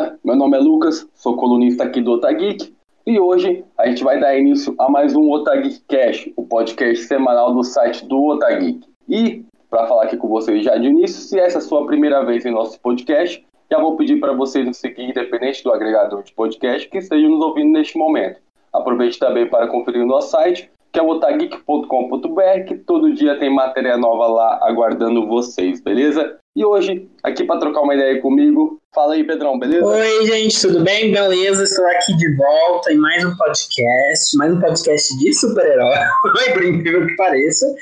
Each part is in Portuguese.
beleza? Meu nome é Lucas, sou colunista aqui do Otageek e hoje a gente vai dar início a mais um Otageek Cash, o podcast semanal do site do Otageek. E para falar aqui com vocês já de início, se essa é a sua primeira vez em nosso podcast, já vou pedir para vocês nos seguir independente do agregador de podcast que esteja nos ouvindo neste momento. Aproveite também para conferir o nosso site, que é otageek.com.br, que todo dia tem matéria nova lá aguardando vocês, beleza? E hoje, aqui para trocar uma ideia comigo, fala aí, Pedrão, beleza? Oi, gente, tudo bem? Beleza, estou aqui de volta em mais um podcast, mais um podcast de super-herói, por incrível que pareça.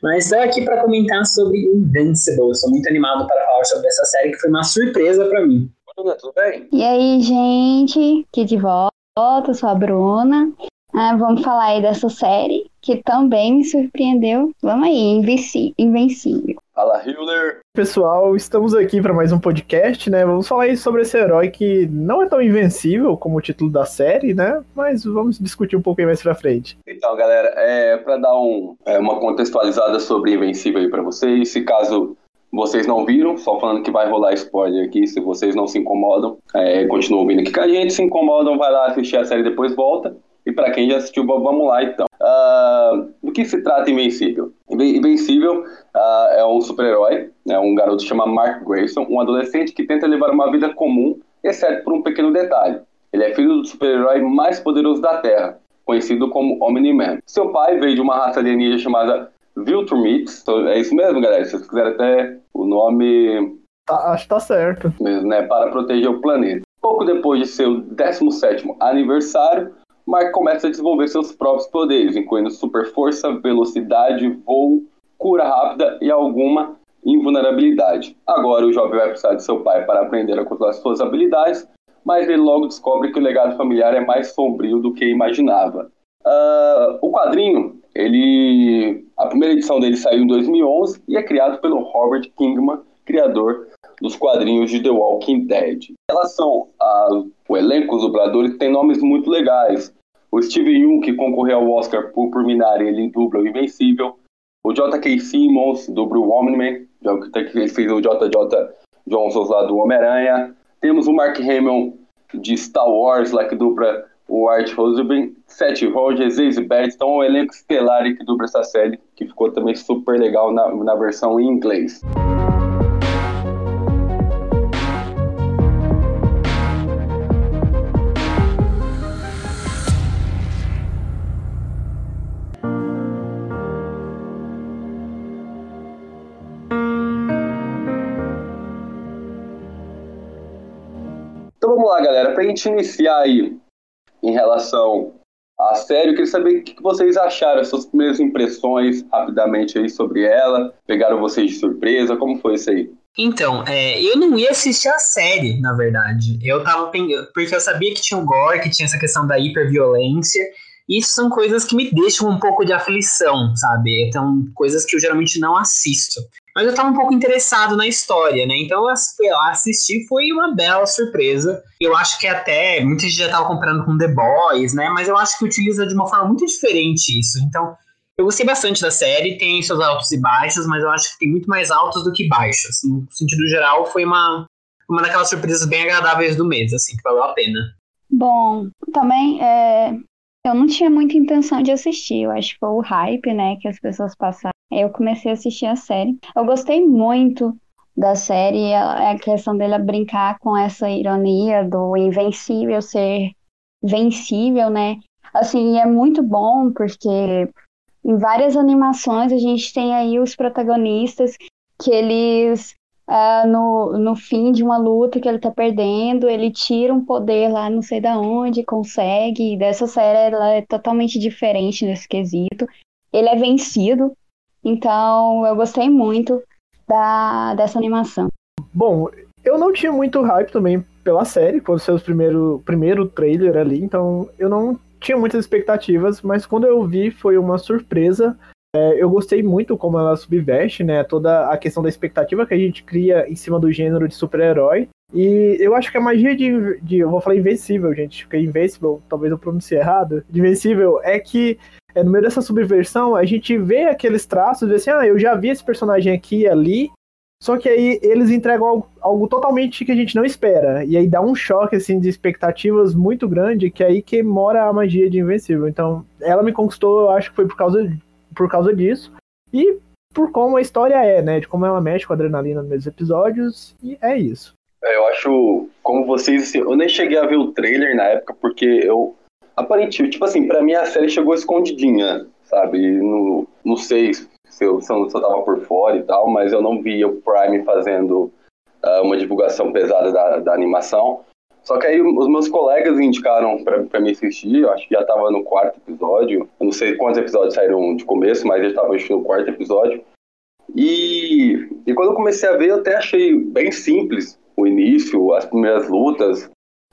Mas estou aqui para comentar sobre Invincible. Estou muito animado para falar sobre essa série que foi uma surpresa para mim. Bruna, tudo bem? E aí, gente, aqui de volta, sou a Bruna. Ah, vamos falar aí dessa série que também me surpreendeu. Vamos aí, Invencível. Fala, Hiller. Pessoal, estamos aqui para mais um podcast, né? Vamos falar aí sobre esse herói que não é tão invencível como o título da série, né? Mas vamos discutir um pouquinho mais pra frente. Então, galera, é, para dar um, é, uma contextualizada sobre Invencível aí pra vocês, se caso vocês não viram, só falando que vai rolar spoiler aqui, se vocês não se incomodam, é, continuam ouvindo aqui com a gente, se incomodam, vai lá assistir a série e depois volta. E para quem já assistiu, vamos lá então. Uh, do que se trata Invencível? Invencível uh, é um super-herói, né, um garoto chamado Mark Grayson, um adolescente que tenta levar uma vida comum, exceto por um pequeno detalhe. Ele é filho do super-herói mais poderoso da Terra, conhecido como Omni-Man. Seu pai veio de uma raça alienígena chamada Viltrumites. É isso mesmo, galera? Se vocês quiserem até o nome... Tá, acho que tá certo. Mesmo, né? Para proteger o planeta. Pouco depois de seu 17º aniversário, Mark começa a desenvolver seus próprios poderes, incluindo super força, velocidade, voo, cura rápida e alguma invulnerabilidade. Agora o jovem vai precisar de seu pai para aprender a controlar suas habilidades, mas ele logo descobre que o legado familiar é mais sombrio do que imaginava. Uh, o quadrinho, ele, a primeira edição dele saiu em 2011 e é criado pelo Robert Kingman, criador dos quadrinhos de The Walking Dead. Em relação ao elenco, os dubladores têm nomes muito legais. O Steve Yeun, que concorreu ao Oscar por, Minari, ele dubla o Invencível. O J.K. Simmons dubla o Omni-Man, ele fez o J.J. Johnson lá do Homem-Aranha. Temos o Mark Hamill de Star Wars, lá que dubla o Art Rosenberg, Seth Rogers, Ace Betts, então o um elenco estelar que dubla essa série, que ficou também super legal na, na versão em inglês. Vamos lá, galera. Para a gente iniciar aí em relação à série, eu queria saber o que vocês acharam, suas primeiras impressões rapidamente aí sobre ela. Pegaram vocês de surpresa? Como foi isso aí? Então, é, eu não ia assistir a série, na verdade. Eu tava porque eu sabia que tinha o gore, que tinha essa questão da hiperviolência. Isso são coisas que me deixam um pouco de aflição, sabe? Então, coisas que eu geralmente não assisto. Mas eu tava um pouco interessado na história, né? Então eu assisti, foi uma bela surpresa. Eu acho que até muita gente já tava comparando com The Boys, né? Mas eu acho que utiliza de uma forma muito diferente isso. Então, eu gostei bastante da série, tem seus altos e baixos, mas eu acho que tem muito mais altos do que baixos. No sentido geral, foi uma, uma daquelas surpresas bem agradáveis do mês, assim, que valeu a pena. Bom, também é, eu não tinha muita intenção de assistir, eu acho que foi o hype, né, que as pessoas passaram eu comecei a assistir a série. Eu gostei muito da série, a questão dele brincar com essa ironia do invencível ser vencível, né? Assim, é muito bom porque em várias animações a gente tem aí os protagonistas que eles uh, no, no fim de uma luta que ele tá perdendo, ele tira um poder lá não sei da onde, consegue, e dessa série ela é totalmente diferente nesse quesito. Ele é vencido, então, eu gostei muito da, dessa animação. Bom, eu não tinha muito hype também pela série, por ser o primeiro, primeiro trailer ali, então eu não tinha muitas expectativas, mas quando eu vi foi uma surpresa. É, eu gostei muito como ela subveste, né, toda a questão da expectativa que a gente cria em cima do gênero de super-herói. E eu acho que a magia de, de, Eu vou falar invencível, gente, porque invencível, talvez eu pronuncie errado. Invencível é que é, no meio dessa subversão, a gente vê aqueles traços e assim, ah, eu já vi esse personagem aqui e ali, Só que aí eles entregam algo, algo, totalmente que a gente não espera. E aí dá um choque assim de expectativas muito grande, que é aí que mora a magia de Invencível. Então, ela me conquistou, eu acho que foi por causa, por causa disso. E por como a história é, né? De como ela mexe com a adrenalina nos episódios. E é isso. É, eu acho, como vocês, assim, eu nem cheguei a ver o trailer na época, porque eu. Aparentemente, tipo assim, pra mim a série chegou escondidinha, sabe? No, não sei se eu, se eu tava por fora e tal, mas eu não via o Prime fazendo uh, uma divulgação pesada da, da animação. Só que aí os meus colegas indicaram pra me assistir, eu acho que já tava no quarto episódio. Eu não sei quantos episódios saíram de começo, mas já tava assistindo o quarto episódio. E, e quando eu comecei a ver, eu até achei bem simples o início, as primeiras lutas.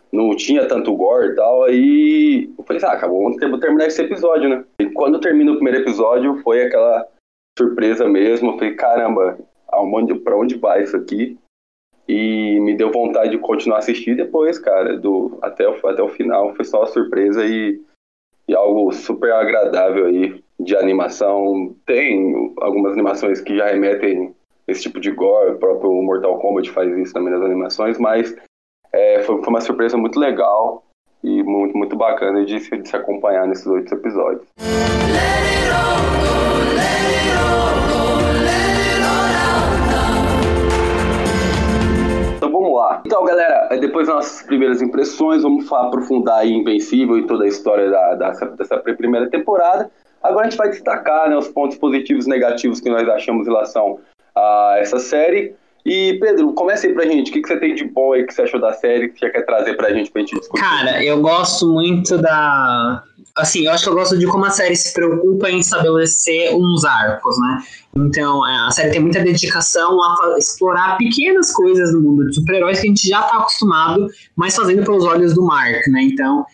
Não tinha tanto gore e tal. Aí eu falei, ah, acabou, vou terminar esse episódio, né? E quando termina o primeiro episódio, foi aquela surpresa mesmo. Eu falei, caramba, pra onde vai isso aqui? E me deu vontade de continuar a assistir depois, cara, do, até, o, até o final. Foi só uma surpresa e, e algo super agradável aí de animação. Tem algumas animações que já remetem esse tipo de gore, o próprio Mortal Kombat faz isso também nas animações, mas é, foi, foi, uma surpresa muito legal e muito, muito bacana de, de se acompanhar nesses oito episódios. Então vamos lá. Então, galera, depois das nossas primeiras impressões, vamos aprofundar aí Invencível e toda a história da, dessa, dessa primeira temporada. Agora a gente vai destacar né, os pontos positivos e negativos que nós achamos em relação a essa série. E, Pedro, comece aí pra gente. O que, que você tem de bom aí que você achou da série que você quer trazer pra gente pra gente discutir? Cara, eu gosto muito da. Assim, eu acho que eu gosto de como a série se preocupa em estabelecer uns arcos, né? Então, é, a série tem muita dedicação a explorar pequenas coisas no mundo de super-heróis que a gente já tá acostumado, mas fazendo pelos olhos do Mark, né? Então,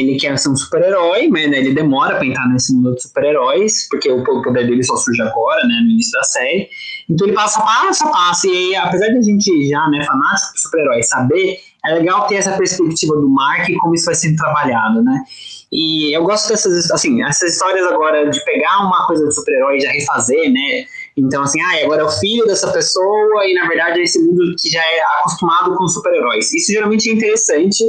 ele quer ser um super-herói, mas né, ele demora pra entrar nesse mundo de super-heróis, porque o poder dele só surge agora, né, no início da série. Então ele passa passo a passo, e aí, apesar de a gente já, né, fanático de super-herói, saber, é legal ter essa perspectiva do Mark e como isso vai sendo trabalhado, né. E eu gosto dessas, assim, essas histórias agora de pegar uma coisa de super-herói e já refazer, né, então, assim, ah, agora é o filho dessa pessoa e, na verdade, é esse mundo que já é acostumado com super-heróis. Isso geralmente é interessante,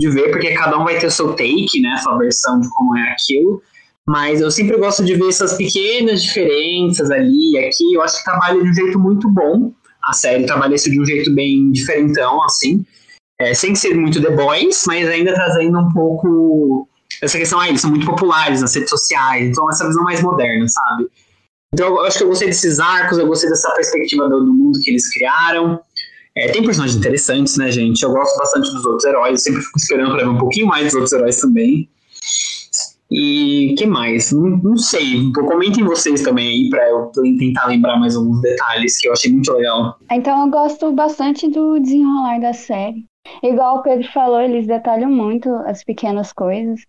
de ver, porque cada um vai ter o seu take, né, sua versão de como é aquilo. Mas eu sempre gosto de ver essas pequenas diferenças ali e aqui. Eu acho que trabalha de um jeito muito bom. A série trabalha isso de um jeito bem diferentão, assim. É, sem ser muito The Boys, mas ainda trazendo um pouco essa questão, ah, eles são muito populares nas redes sociais, então essa visão mais moderna, sabe? Então eu acho que eu gostei desses arcos, eu gostei dessa perspectiva do, do mundo que eles criaram. É, tem personagens interessantes, né, gente? Eu gosto bastante dos outros heróis, eu sempre fico esperando pra ver um pouquinho mais dos outros heróis também. E que mais? Não, não sei. Comentem vocês também aí pra eu tentar lembrar mais alguns detalhes que eu achei muito legal. Então eu gosto bastante do desenrolar da série. Igual o Pedro falou, eles detalham muito as pequenas coisas.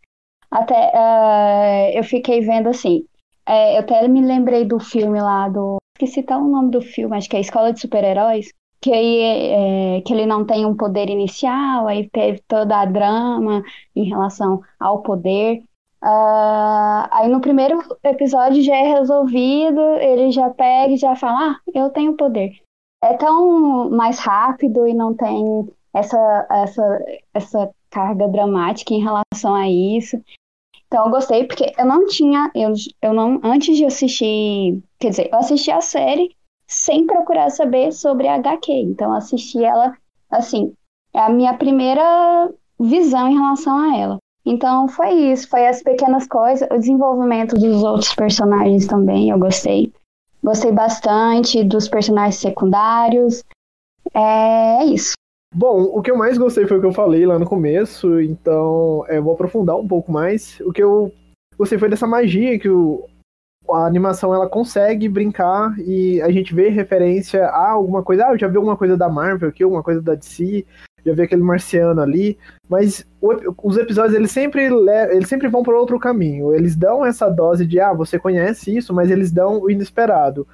Até uh, eu fiquei vendo assim. É, eu até me lembrei do filme lá do. Esqueci tal o nome do filme, acho que é Escola de Super-Heróis que, aí, é, que ele não tem um poder inicial, aí teve toda a drama em relação ao poder. Uh, aí no primeiro episódio já é resolvido, ele já pega e já fala, ah, eu tenho poder. É tão mais rápido e não tem essa, essa, essa carga dramática em relação a isso. Então eu gostei porque eu não tinha, eu, eu não, antes de assistir, quer dizer, eu assisti a série sem procurar saber sobre a HQ. Então, assisti ela, assim, é a minha primeira visão em relação a ela. Então, foi isso, foi as pequenas coisas, o desenvolvimento dos outros personagens também, eu gostei. Gostei bastante dos personagens secundários. É, é isso. Bom, o que eu mais gostei foi o que eu falei lá no começo, então é, vou aprofundar um pouco mais. O que eu gostei foi dessa magia que o, a animação ela consegue brincar e a gente vê referência a alguma coisa. Ah, eu já vi alguma coisa da Marvel aqui, alguma coisa da DC, já vi aquele marciano ali. Mas o, os episódios eles sempre, eles sempre vão para outro caminho. Eles dão essa dose de, ah, você conhece isso, mas eles dão o inesperado.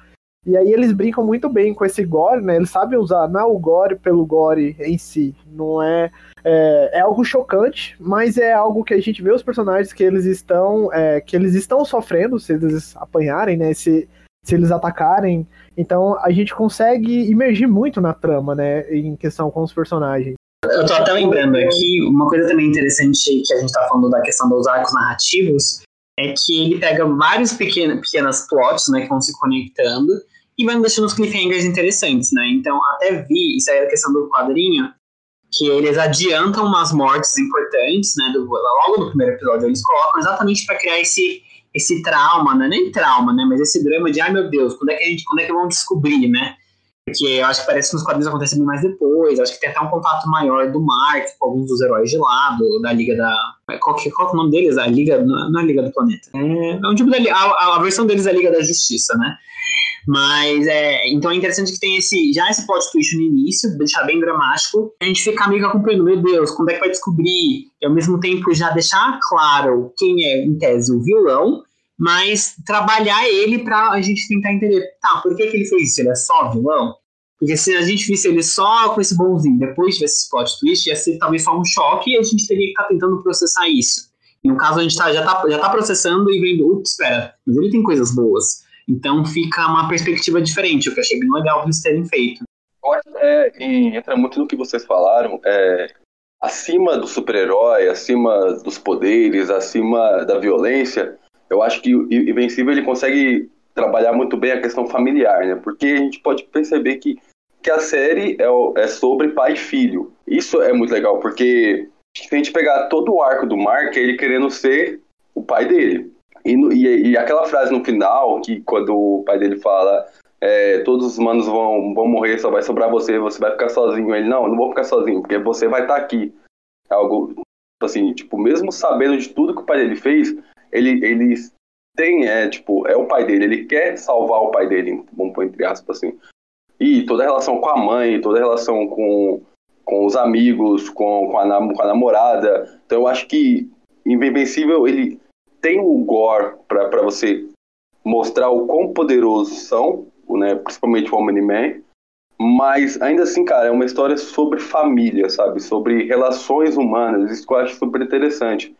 E aí eles brincam muito bem com esse gore, né? Eles sabem usar não é o gore pelo gore em si, não é, é, é algo chocante, mas é algo que a gente vê os personagens que eles estão é, que eles estão sofrendo se eles apanharem, né? Se, se eles atacarem. Então a gente consegue imergir muito na trama, né? Em questão com os personagens. Eu tô até lembrando aqui, uma coisa também interessante que a gente tá falando da questão dos arcos narrativos, é que ele pega vários pequenas plots, né, que vão se conectando, e vai deixando os cliffhangers interessantes, né? Então, até vi, isso aí é a questão do quadrinho, que eles adiantam umas mortes importantes, né? Do, logo no primeiro episódio, eles colocam exatamente para criar esse, esse trauma, né? Nem trauma, né? Mas esse drama de, ai meu Deus, quando é que a gente, quando é que vão descobrir, né? Porque eu acho que parece que os quadrinhos acontecem bem mais depois. Acho que tem até um contato maior do Mark com alguns dos heróis de lá, do, da Liga da. Qual que, qual é o nome deles? A Liga. Não é a Liga do Planeta. É, é um tipo da. A, a versão deles é a Liga da Justiça, né? Mas é. Então é interessante que tem esse. Já esse plot twist no início, deixar bem dramático. A gente fica meio que acompanhando, meu Deus, quando é que vai descobrir? E ao mesmo tempo já deixar claro quem é, em tese, o vilão mas trabalhar ele para a gente tentar entender, tá, por que, que ele fez isso? Ele é só vilão? Porque se a gente visse ele só com esse bonzinho, depois tivesse esse plot twist, ia ser talvez só um choque e a gente teria que estar tá tentando processar isso. E no caso, a gente tá, já está já tá processando e vendo, ups, espera, mas ele tem coisas boas. Então fica uma perspectiva diferente, o que eu achei bem legal eles terem feito. É, entra muito no que vocês falaram, é, acima do super-herói, acima dos poderes, acima da violência, eu acho que o Invencível ele consegue trabalhar muito bem a questão familiar, né? Porque a gente pode perceber que, que a série é, é sobre pai e filho. Isso é muito legal, porque se a gente pegar todo o arco do Mark, é ele querendo ser o pai dele. E, e, e, aquela frase no final, que quando o pai dele fala é, todos os manos vão, vão morrer, só vai sobrar você, você vai ficar sozinho. Ele, não, não vou ficar sozinho, porque você vai estar tá aqui. É algo, assim, tipo, mesmo sabendo de tudo que o pai dele fez, ele, ele tem, é, tipo, é o pai dele, ele quer salvar o pai dele, vamos pôr entre aspas assim. E toda a relação com a mãe, toda a relação com, com os amigos, com, com, a, com a namorada. Então eu acho que Invencível, ele tem o gore para você mostrar o quão poderosos são, né, principalmente o Omni-Man, mas ainda assim, cara, é uma história sobre família, sabe? Sobre relações humanas, isso que eu acho super interessante.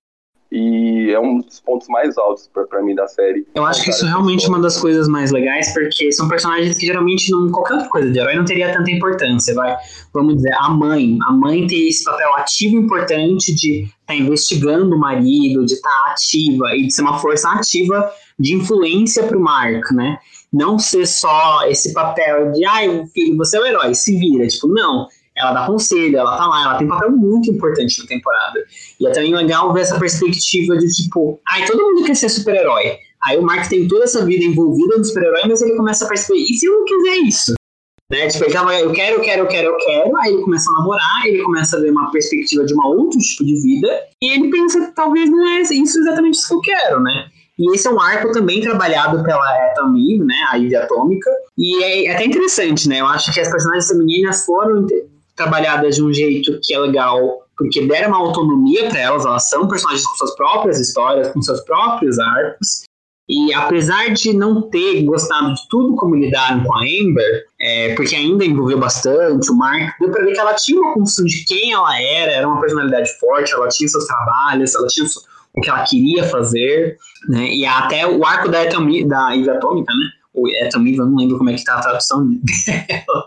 E é um dos pontos mais altos para mim da série. Eu acho que isso é realmente uma das coisas mais legais, porque são personagens que geralmente não, qualquer outra coisa de herói não teria tanta importância, vai. Vamos dizer, a mãe. A mãe tem esse papel ativo importante de estar tá investigando o marido, de estar tá ativa e de ser uma força ativa de influência para o Mark, né? Não ser só esse papel de, ai, filho, você é o herói, se vira. Tipo, não ela dá conselho, ela tá lá, ela tem um papel muito importante na temporada. E é também legal ver essa perspectiva de tipo, ai, todo mundo quer ser super-herói. Aí o Mark tem toda essa vida envolvida no super-herói, mas ele começa a perceber, e se eu não quiser isso? Né? Tipo, ele tava, eu quero, eu quero, eu quero, eu quero, aí ele começa a namorar, ele começa a ver uma perspectiva de um outro tipo de vida, e ele pensa, talvez não é isso exatamente isso que eu quero, né? E esse é um arco também trabalhado pela Atom né, a Eve Atômica, e é até interessante, né, eu acho que as personagens femininas foram trabalhadas de um jeito que é legal, porque deram uma autonomia para elas, elas são personagens com suas próprias histórias, com seus próprios arcos. E apesar de não ter gostado de tudo como lidaram com a Amber, é, porque ainda envolveu bastante, o Mark, deu pra ver que ela tinha uma construção de quem ela era, era uma personalidade forte, ela tinha seus trabalhos, ela tinha o que ela queria fazer, né? E até o arco da, da Eve Atômica, né? É também, eu não lembro como é que tá a tradução dela,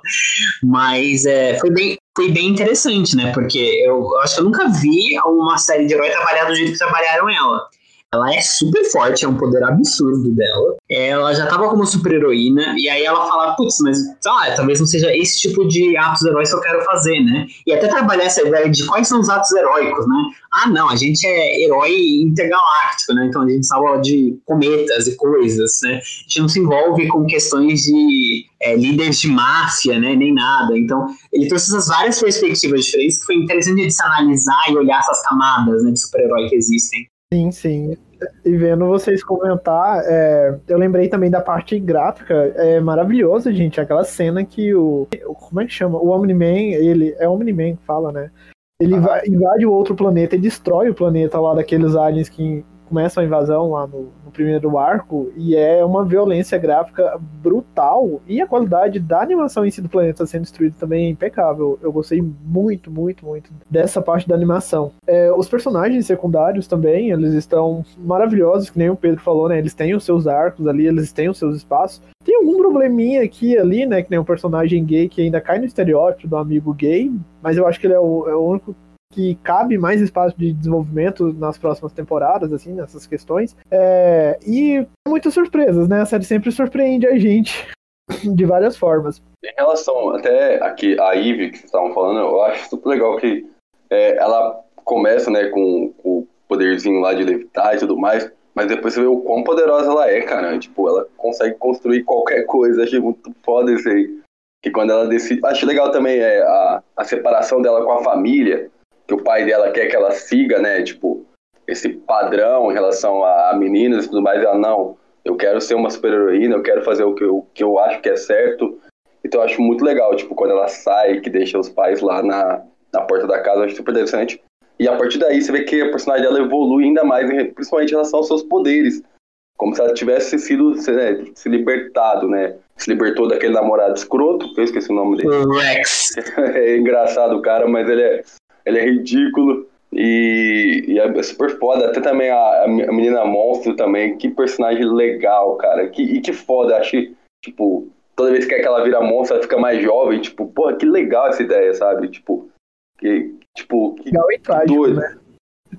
mas é, foi, bem, foi bem interessante, né, porque eu, eu acho que eu nunca vi uma série de herói trabalhar do jeito que trabalharam ela. Ela é super forte, é um poder absurdo dela. Ela já tava como super heroína, e aí ela fala, putz, mas ah, talvez não seja esse tipo de atos heróicos que eu quero fazer, né? E até trabalhar essa ideia de quais são os atos heróicos, né? Ah, não, a gente é herói intergaláctico, né? Então a gente salva de cometas e coisas, né? A gente não se envolve com questões de é, líderes de máfia, né? Nem nada. Então ele trouxe essas várias perspectivas diferentes que foi interessante de se analisar e olhar essas camadas né, de super-herói que existem. Sim, sim. E vendo vocês comentar, é, eu lembrei também da parte gráfica. É maravilhoso, gente. Aquela cena que o. Como é que chama? O Omni-Man, ele. É Omni-Man que fala, né? Ele ah. vai, invade o outro planeta e destrói o planeta lá daqueles aliens que começam a invasão lá no, no, primeiro arco e é uma violência gráfica brutal e a qualidade da animação em si do planeta sendo destruído também é impecável. Eu gostei muito, muito, muito dessa parte da animação. É, os personagens secundários também, eles estão maravilhosos, que nem o Pedro falou, né? Eles têm os seus arcos ali, eles têm os seus espaços. Tem algum probleminha aqui ali, né? Que nem um personagem gay que ainda cai no estereótipo do amigo gay, mas eu acho que ele é o, é o único que cabe mais espaço de desenvolvimento nas próximas temporadas, assim, nessas questões. É, e muitas surpresas, né? A série sempre surpreende a gente de várias formas. Em relação até aqui a Eve que vocês estavam falando, eu acho super legal que é, ela começa, né, com o poderzinho lá de levitar e tudo mais, mas depois você vê o quão poderosa ela é, cara. Tipo, ela consegue construir qualquer coisa. Achei muito foda isso aí. Que quando ela decide. Acho legal também é, a, a separação dela com a família que o pai dela quer que ela siga, né? Tipo, esse padrão em relação a meninas e tudo mais. Ela, não, eu quero ser uma super-heroína, eu quero fazer o que eu, que eu acho que é certo. Então eu acho muito legal, tipo, quando ela sai, que deixa os pais lá na, na porta da casa, eu acho super interessante. E a partir daí você vê que a personagem dela evolui ainda mais, principalmente em relação aos seus poderes. Como se ela tivesse sido né, se libertado, né? Se libertou daquele namorado escroto, eu esqueci o nome dele. Rex. é engraçado o cara, mas ele é ele é ridículo. E, e é super foda. Até também a, a menina monstro também. Que personagem legal, cara. Que, e que foda. Acho que, tipo, toda vez que ela vira monstro, ela fica mais jovem. Tipo, porra, que legal essa ideia, sabe? Tipo, que, tipo, que, legal e trágico, doido. Né?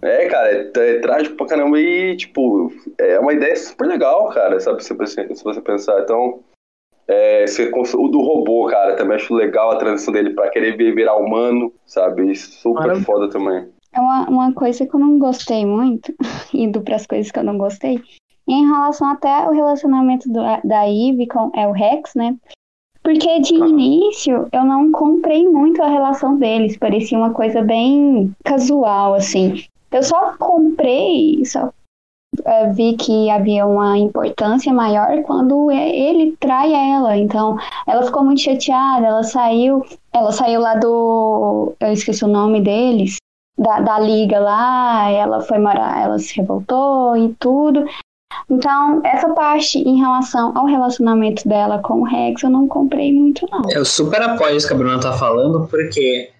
É, cara, é, é, trágico pra caramba e, tipo, é uma ideia super legal, cara, sabe? Se você, se você pensar. Então, é, o do robô, cara, também acho legal a transição dele pra querer virar humano, sabe? Super Maravilha. foda também. É uma, uma coisa que eu não gostei muito, indo para as coisas que eu não gostei, em relação até o relacionamento do, da Eve com é, o Rex, né? Porque de ah. início eu não comprei muito a relação deles, parecia uma coisa bem casual, assim. Eu só comprei, só uh, vi que havia uma importância maior quando ele trai ela. Então, ela ficou muito chateada, ela saiu, ela saiu lá do, eu esqueci o nome deles, da, da liga lá, ela foi morar, ela se revoltou e tudo. Então, essa parte em relação ao relacionamento dela com o Rex, eu não comprei muito, não. Eu super apoio isso que a Bruna tá falando, porque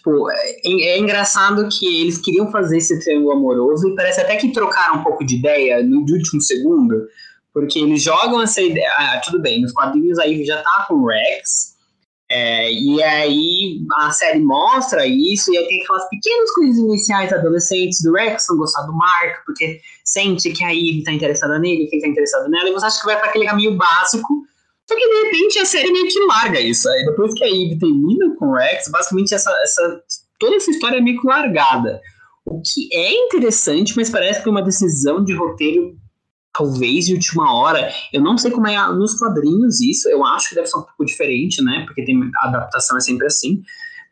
Tipo, é, é, engraçado que eles queriam fazer esse triângulo amoroso e parece até que trocaram um pouco de ideia no último segundo, porque eles jogam essa ideia. Ah, tudo bem, nos quadrinhos aí já tá com o Rex, é, e aí a série mostra isso, e aí tem aquelas pequenas coisas iniciais adolescentes do Rex não gostar do Mark, porque sente que a Eve tá interessada nele, que ele tá interessado nela, e você acha que vai para aquele caminho básico só que de repente a série meio que larga isso. Aí depois que a Eve termina com o Rex, basicamente essa, essa, toda essa história é meio que largada. O que é interessante, mas parece que é uma decisão de roteiro, talvez de última hora. Eu não sei como é nos quadrinhos isso, eu acho que deve ser um pouco diferente, né? Porque tem, a adaptação é sempre assim.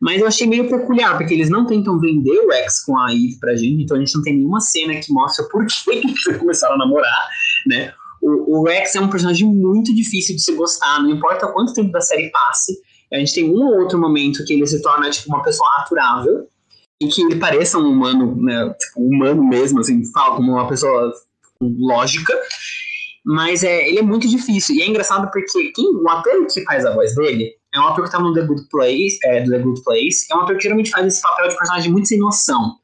Mas eu achei meio peculiar, porque eles não tentam vender o Rex com a Eve pra gente, então a gente não tem nenhuma cena que mostra por que eles começaram a namorar, né? O, o Rex é um personagem muito difícil de se gostar, não importa quanto tempo da série passe. A gente tem um ou outro momento que ele se torna tipo, uma pessoa aturável e que ele pareça um humano, né, tipo, humano mesmo, assim, fala como uma pessoa lógica. Mas é, ele é muito difícil. E é engraçado porque quem, o ator que faz a voz dele é um ator que tá no The Good Place, é, do The Good Place. É um ator que geralmente faz esse papel de personagem muito sem noção.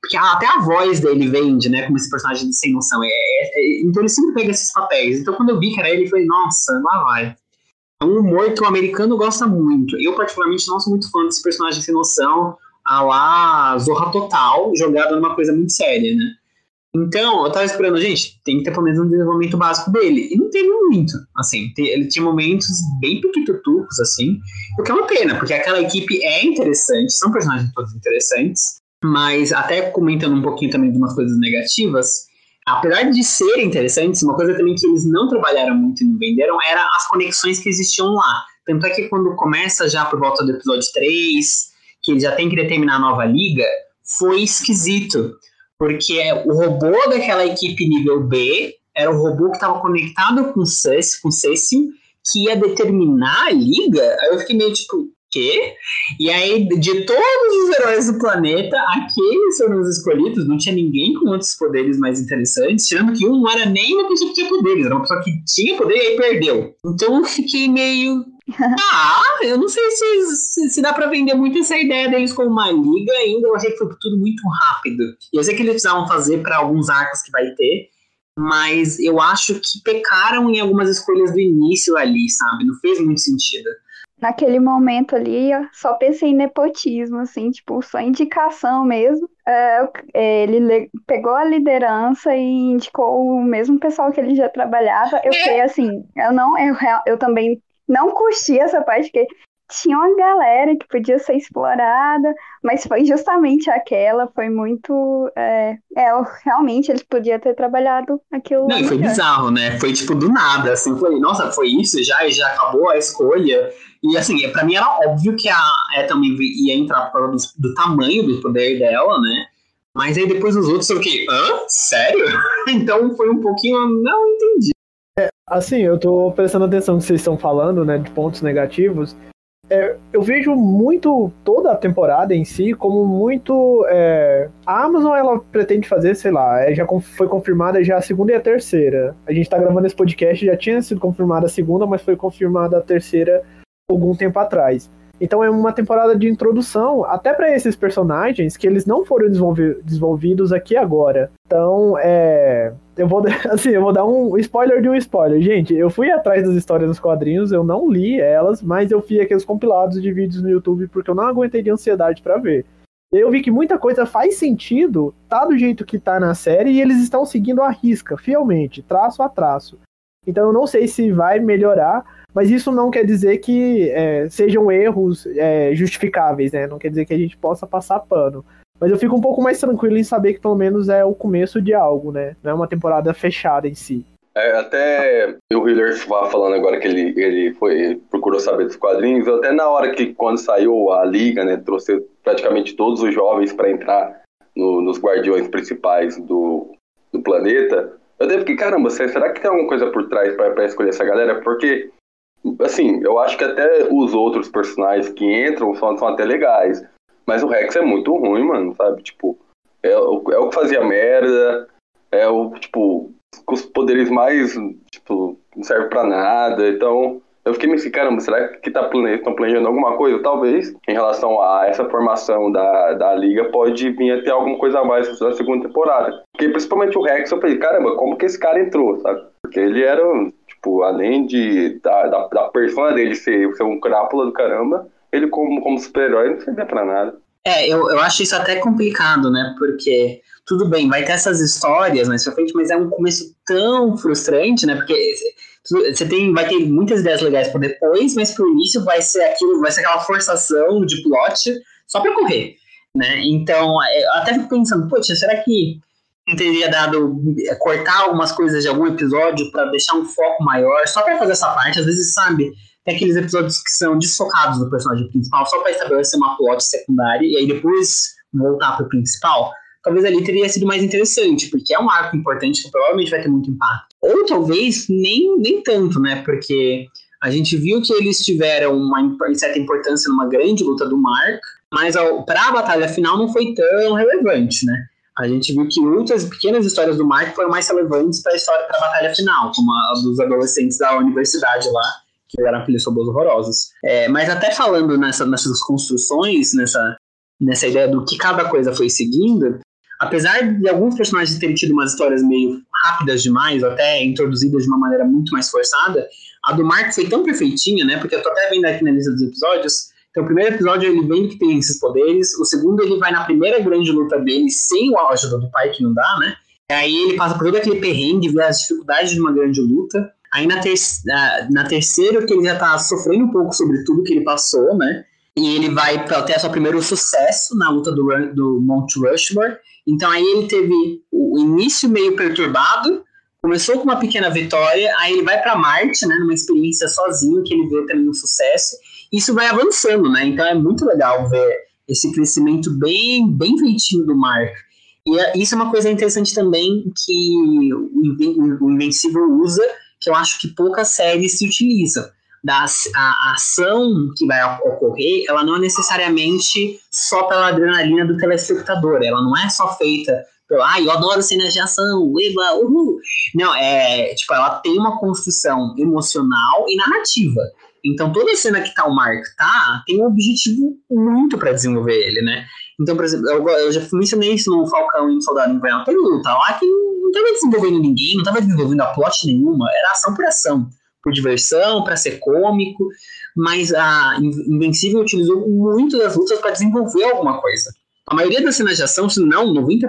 Porque até a voz dele vende, né? Como esse personagem sem noção. É, é, é, então ele sempre pega esses papéis. Então quando eu vi que era ele, eu falei, nossa, lá vai. É um humor que o americano gosta muito. Eu, particularmente, não sou muito fã desse personagem sem noção, a lá Zorra Total, jogada numa coisa muito séria, né? Então, eu tava esperando, gente, tem que ter pelo menos um desenvolvimento básico dele. E não teve muito, assim. Ele tinha momentos bem piquitutucos, assim. O que é uma pena, porque aquela equipe é interessante, são personagens todos interessantes. Mas até comentando um pouquinho também de umas coisas negativas, apesar de serem interessantes, uma coisa também que eles não trabalharam muito e não venderam era as conexões que existiam lá. Tanto é que quando começa já por volta do episódio 3, que ele já tem que determinar a nova liga, foi esquisito. Porque o robô daquela equipe nível B era o robô que estava conectado com o Cécio, com que ia determinar a liga. Aí eu fiquei meio tipo, quê? E aí, de todos os heróis do planeta, aqueles foram os escolhidos, não tinha ninguém com outros poderes mais interessantes, tirando que um não era nem uma pessoa que tinha poderes, era uma pessoa que tinha poder e aí perdeu. Então eu fiquei meio. Ah, eu não sei se, se, se dá pra vender muito essa ideia deles como uma liga ainda. Eu achei que foi tudo muito rápido. E eu sei que eles precisavam fazer para alguns arcos que vai ter, mas eu acho que pecaram em algumas escolhas do início ali, sabe? Não fez muito sentido naquele momento ali, só pensei em nepotismo, assim, tipo, só indicação mesmo. É, é ele pegou a liderança e indicou o mesmo pessoal que ele já trabalhava. Eu fiquei assim, eu não, eu, eu também não curti essa parte, porque tinha uma galera que podia ser explorada, mas foi justamente aquela, foi muito. É, é realmente eles podiam ter trabalhado aquilo. Não, e foi bizarro, né? Foi tipo do nada, assim, foi, nossa, foi isso já, e já acabou a escolha. E assim, para mim era óbvio que a é, também ia entrar por causa do, do, tamanho do poder dela, né? Mas aí depois os outros eu fiquei, hã? Sério? então foi um pouquinho, não entendi. É, assim, eu tô prestando atenção no que vocês estão falando, né, de pontos negativos é, eu vejo muito toda a temporada em si como muito. É, a Amazon ela pretende fazer, sei lá, é, já foi confirmada já a segunda e a terceira. A gente tá gravando esse podcast, já tinha sido confirmada a segunda, mas foi confirmada a terceira algum tempo atrás. Então é uma temporada de introdução até para esses personagens que eles não foram desenvolvi desenvolvidos aqui agora. Então, é, eu vou assim, eu vou dar um spoiler de um spoiler. Gente, eu fui atrás das histórias dos quadrinhos, eu não li elas, mas eu vi aqueles compilados de vídeos no YouTube porque eu não aguentei de ansiedade para ver. Eu vi que muita coisa faz sentido, tá do jeito que tá na série e eles estão seguindo a risca, fielmente, traço a traço. Então eu não sei se vai melhorar, mas isso não quer dizer que é, sejam erros é, justificáveis, né? Não quer dizer que a gente possa passar pano. Mas eu fico um pouco mais tranquilo em saber que pelo menos é o começo de algo, né? Não é uma temporada fechada em si. É, até o Hiller falando agora que ele, ele foi procurou saber dos quadrinhos, até na hora que quando saiu a liga, né, trouxe praticamente todos os jovens para entrar no, nos guardiões principais do, do planeta, eu devo que caramba, será que tem alguma coisa por trás para escolher essa galera? Porque Assim, eu acho que até os outros personagens que entram são, são até legais. Mas o Rex é muito ruim, mano, sabe? Tipo, é, é o que fazia merda, é o, tipo, com os poderes mais, tipo, não serve pra nada. Então, eu fiquei me assim, caramba, será que estão tá planejando, planejando alguma coisa? Talvez, em relação a essa formação da, da liga, pode vir a ter alguma coisa a mais na segunda temporada. Porque principalmente o Rex, eu falei, caramba, como que esse cara entrou, sabe? Porque ele era Tipo, além de da, da, da persona dele ser, ser um crápula do caramba, ele como, como super-herói não servia pra nada. É, eu, eu acho isso até complicado, né? Porque tudo bem, vai ter essas histórias mais pra frente, mas é um começo tão frustrante, né? Porque você tem, vai ter muitas ideias legais por depois, mas pro início vai ser aquilo, vai ser aquela forçação de plot só pra correr, né? Então, é, eu até fico pensando, poxa, será que não teria dado cortar algumas coisas de algum episódio para deixar um foco maior, só para fazer essa parte, às vezes, sabe, tem aqueles episódios que são desfocados do personagem principal, só para estabelecer uma plot secundária e aí depois voltar pro principal. Talvez ali teria sido mais interessante, porque é um arco importante que provavelmente vai ter muito impacto. Ou talvez nem, nem tanto, né? Porque a gente viu que eles tiveram uma certa importância numa grande luta do Mark, mas para a batalha final não foi tão relevante, né? a gente viu que outras pequenas histórias do Mark foram mais relevantes para a história, para a batalha final, como a, dos adolescentes da universidade lá, que eram aqueles robôs horrorosos. É, mas até falando nessa, nessas construções, nessa, nessa ideia do que cada coisa foi seguindo, apesar de alguns personagens terem tido umas histórias meio rápidas demais, até introduzidas de uma maneira muito mais forçada, a do Mark foi tão perfeitinha, né? Porque eu tô até vendo aqui na lista dos episódios, então, o primeiro episódio ele vem que tem esses poderes. O segundo ele vai na primeira grande luta dele sem o ajuda do pai, que não dá, né? Aí ele passa por todo aquele perrengue, vê as dificuldades de uma grande luta. Aí na, ter na terceira, que ele já tá sofrendo um pouco sobre tudo que ele passou, né? E ele vai ter seu primeiro sucesso na luta do, do Mount Rushmore. Então aí ele teve o início meio perturbado, começou com uma pequena vitória, aí ele vai para Marte, né? Numa experiência sozinho, que ele vê também um sucesso isso vai avançando, né? Então é muito legal ver esse crescimento bem, bem feitinho do Mark. E é, isso é uma coisa interessante também que o Invencível usa, que eu acho que poucas séries se utilizam. Da a, ação que vai ocorrer, ela não é necessariamente só pela adrenalina do telespectador, ela não é só feita pelo, ai, eu adoro cenas de ação, eba, uhul. Não, é, tipo, ela tem uma construção emocional e narrativa. Então, toda cena que tá o Mark tá, tem um objetivo muito para desenvolver ele, né? Então, por exemplo, eu, eu já mencionei isso no Falcão e no Soldado Invernal. Tem luta lá que não tava desenvolvendo ninguém, não tava desenvolvendo a plot nenhuma, era ação por ação, por diversão, para ser cômico, mas a Invencível utilizou muito das lutas para desenvolver alguma coisa. A maioria das cenas de ação, se não 90%,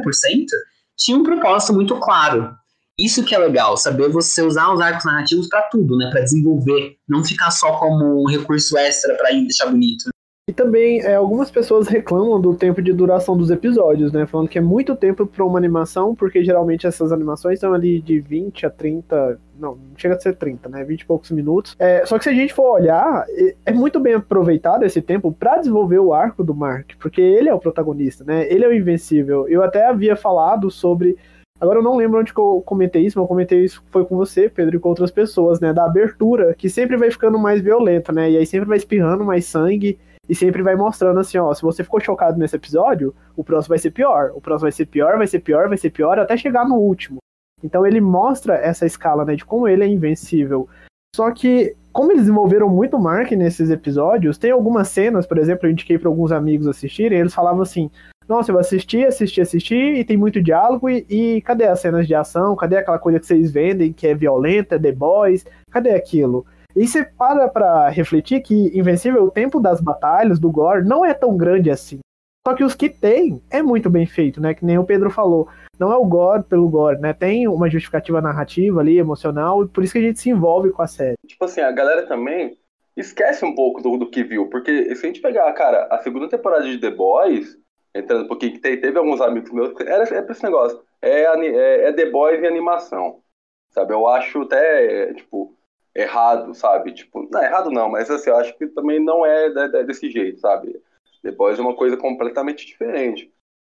tinha um propósito muito claro. Isso que é legal, saber você usar os arcos narrativos para tudo, né, para desenvolver, não ficar só como um recurso extra para deixar bonito. E também é, algumas pessoas reclamam do tempo de duração dos episódios, né? Falando que é muito tempo para uma animação, porque geralmente essas animações estão ali de 20 a 30. Não, não chega a ser 30, né? 20 e poucos minutos. É, só que se a gente for olhar, é muito bem aproveitado esse tempo para desenvolver o arco do Mark, porque ele é o protagonista, né? Ele é o invencível. Eu até havia falado sobre Agora eu não lembro onde eu comentei isso, mas eu comentei isso foi com você, Pedro, e com outras pessoas, né? Da abertura, que sempre vai ficando mais violenta, né? E aí sempre vai espirrando mais sangue e sempre vai mostrando assim, ó, se você ficou chocado nesse episódio, o próximo vai ser pior, o próximo vai ser pior, vai ser pior, vai ser pior, até chegar no último. Então ele mostra essa escala, né, de como ele é invencível. Só que, como eles desenvolveram muito Mark nesses episódios, tem algumas cenas, por exemplo, eu indiquei para alguns amigos assistirem, eles falavam assim: Nossa, eu assisti, assisti, assisti, e tem muito diálogo, e, e cadê as cenas de ação? Cadê aquela coisa que vocês vendem, que é violenta, The Boys? Cadê aquilo? E você para pra refletir que Invencível, o tempo das batalhas, do gore, não é tão grande assim. Só que os que tem é muito bem feito, né? Que nem o Pedro falou. Não é o gore pelo gore, né? Tem uma justificativa narrativa ali, emocional, por isso que a gente se envolve com a série. Tipo assim, a galera também esquece um pouco do, do que viu, porque se a gente pegar, cara, a segunda temporada de The Boys, entrando um pouquinho, que teve alguns amigos meus, era, é pra esse negócio. É, é, é The Boys e animação. Sabe? Eu acho até, tipo, errado, sabe? Tipo, não, errado não, mas assim, eu acho que também não é desse jeito, sabe? The Boys é uma coisa completamente diferente.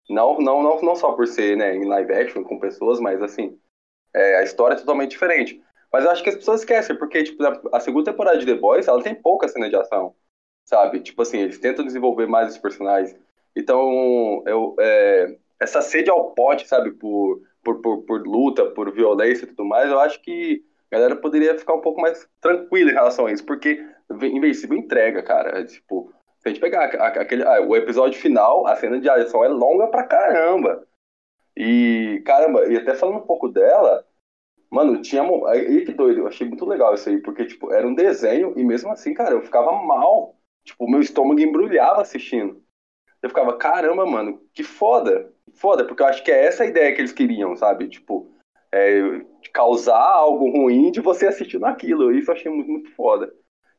Não, não, não, não só por ser né, em live action com pessoas, mas assim, é, a história é totalmente diferente. Mas eu acho que as pessoas esquecem, porque tipo, a segunda temporada de The Boys, ela tem pouca cena de ação, sabe? Tipo assim, eles tentam desenvolver mais os personagens. Então, eu, é, essa sede ao pote, sabe, por, por, por, por luta, por violência e tudo mais, eu acho que a galera poderia ficar um pouco mais tranquila em relação a isso, porque Invencível entrega, cara. Tipo, se a gente pegar aquele, ah, o episódio final, a cena de ação é longa pra caramba. E, caramba, e até falando um pouco dela, mano, tinha. E que doido, eu achei muito legal isso aí, porque, tipo, era um desenho e mesmo assim, cara, eu ficava mal. Tipo, meu estômago embrulhava assistindo. Eu ficava, caramba, mano, que foda. Foda, porque eu acho que é essa a ideia que eles queriam, sabe? Tipo, é, causar algo ruim de você assistindo aquilo. Isso eu achei muito, muito foda.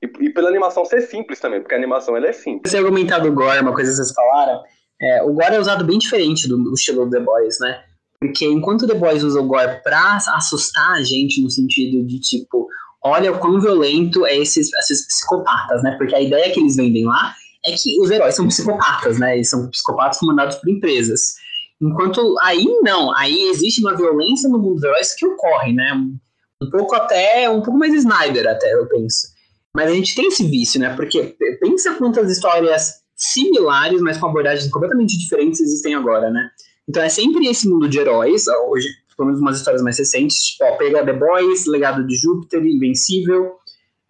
E, e, pela animação ser simples também, porque a animação ela é simples. Você argumentar do Gore, uma coisa que vocês falaram, é, o Gore é usado bem diferente do, do estilo do The Boys, né? Porque enquanto The Boys usa o Gore pra assustar a gente no sentido de tipo, olha o quão violento é esses, esses psicopatas, né? Porque a ideia que eles vendem lá é que os heróis são psicopatas, né? Eles são psicopatas comandados por empresas. Enquanto aí não, aí existe uma violência no mundo dos heróis que ocorre, né? Um pouco até, um pouco mais Snyder até, eu penso. Mas a gente tem esse vício, né? Porque pensa quantas histórias similares, mas com abordagens completamente diferentes existem agora, né? Então é sempre esse mundo de heróis, hoje, pelo menos umas histórias mais recentes, tipo, ó, pega The Boys, Legado de Júpiter, Invencível,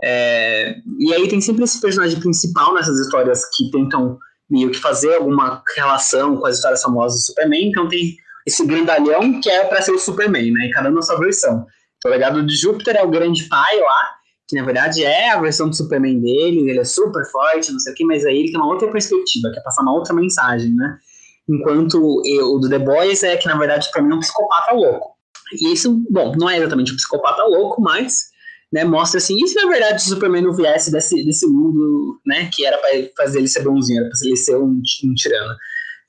é... e aí tem sempre esse personagem principal nessas histórias que tentam meio que fazer alguma relação com as histórias famosas do Superman, então tem esse grandalhão que é para ser o Superman, né? E cada um na sua versão. Então, o legado de Júpiter é o grande pai lá, que na verdade é a versão do Superman dele, ele é super forte, não sei o que, mas aí ele tem uma outra perspectiva, quer passar uma outra mensagem, né? Enquanto o do The Boys é que na verdade o Superman é um psicopata louco. E isso, bom, não é exatamente um psicopata louco, mas né, mostra assim, e se na verdade o Superman não viesse desse, desse mundo, né, que era para fazer ele ser bonzinho, era para ele ser um, um, tirano.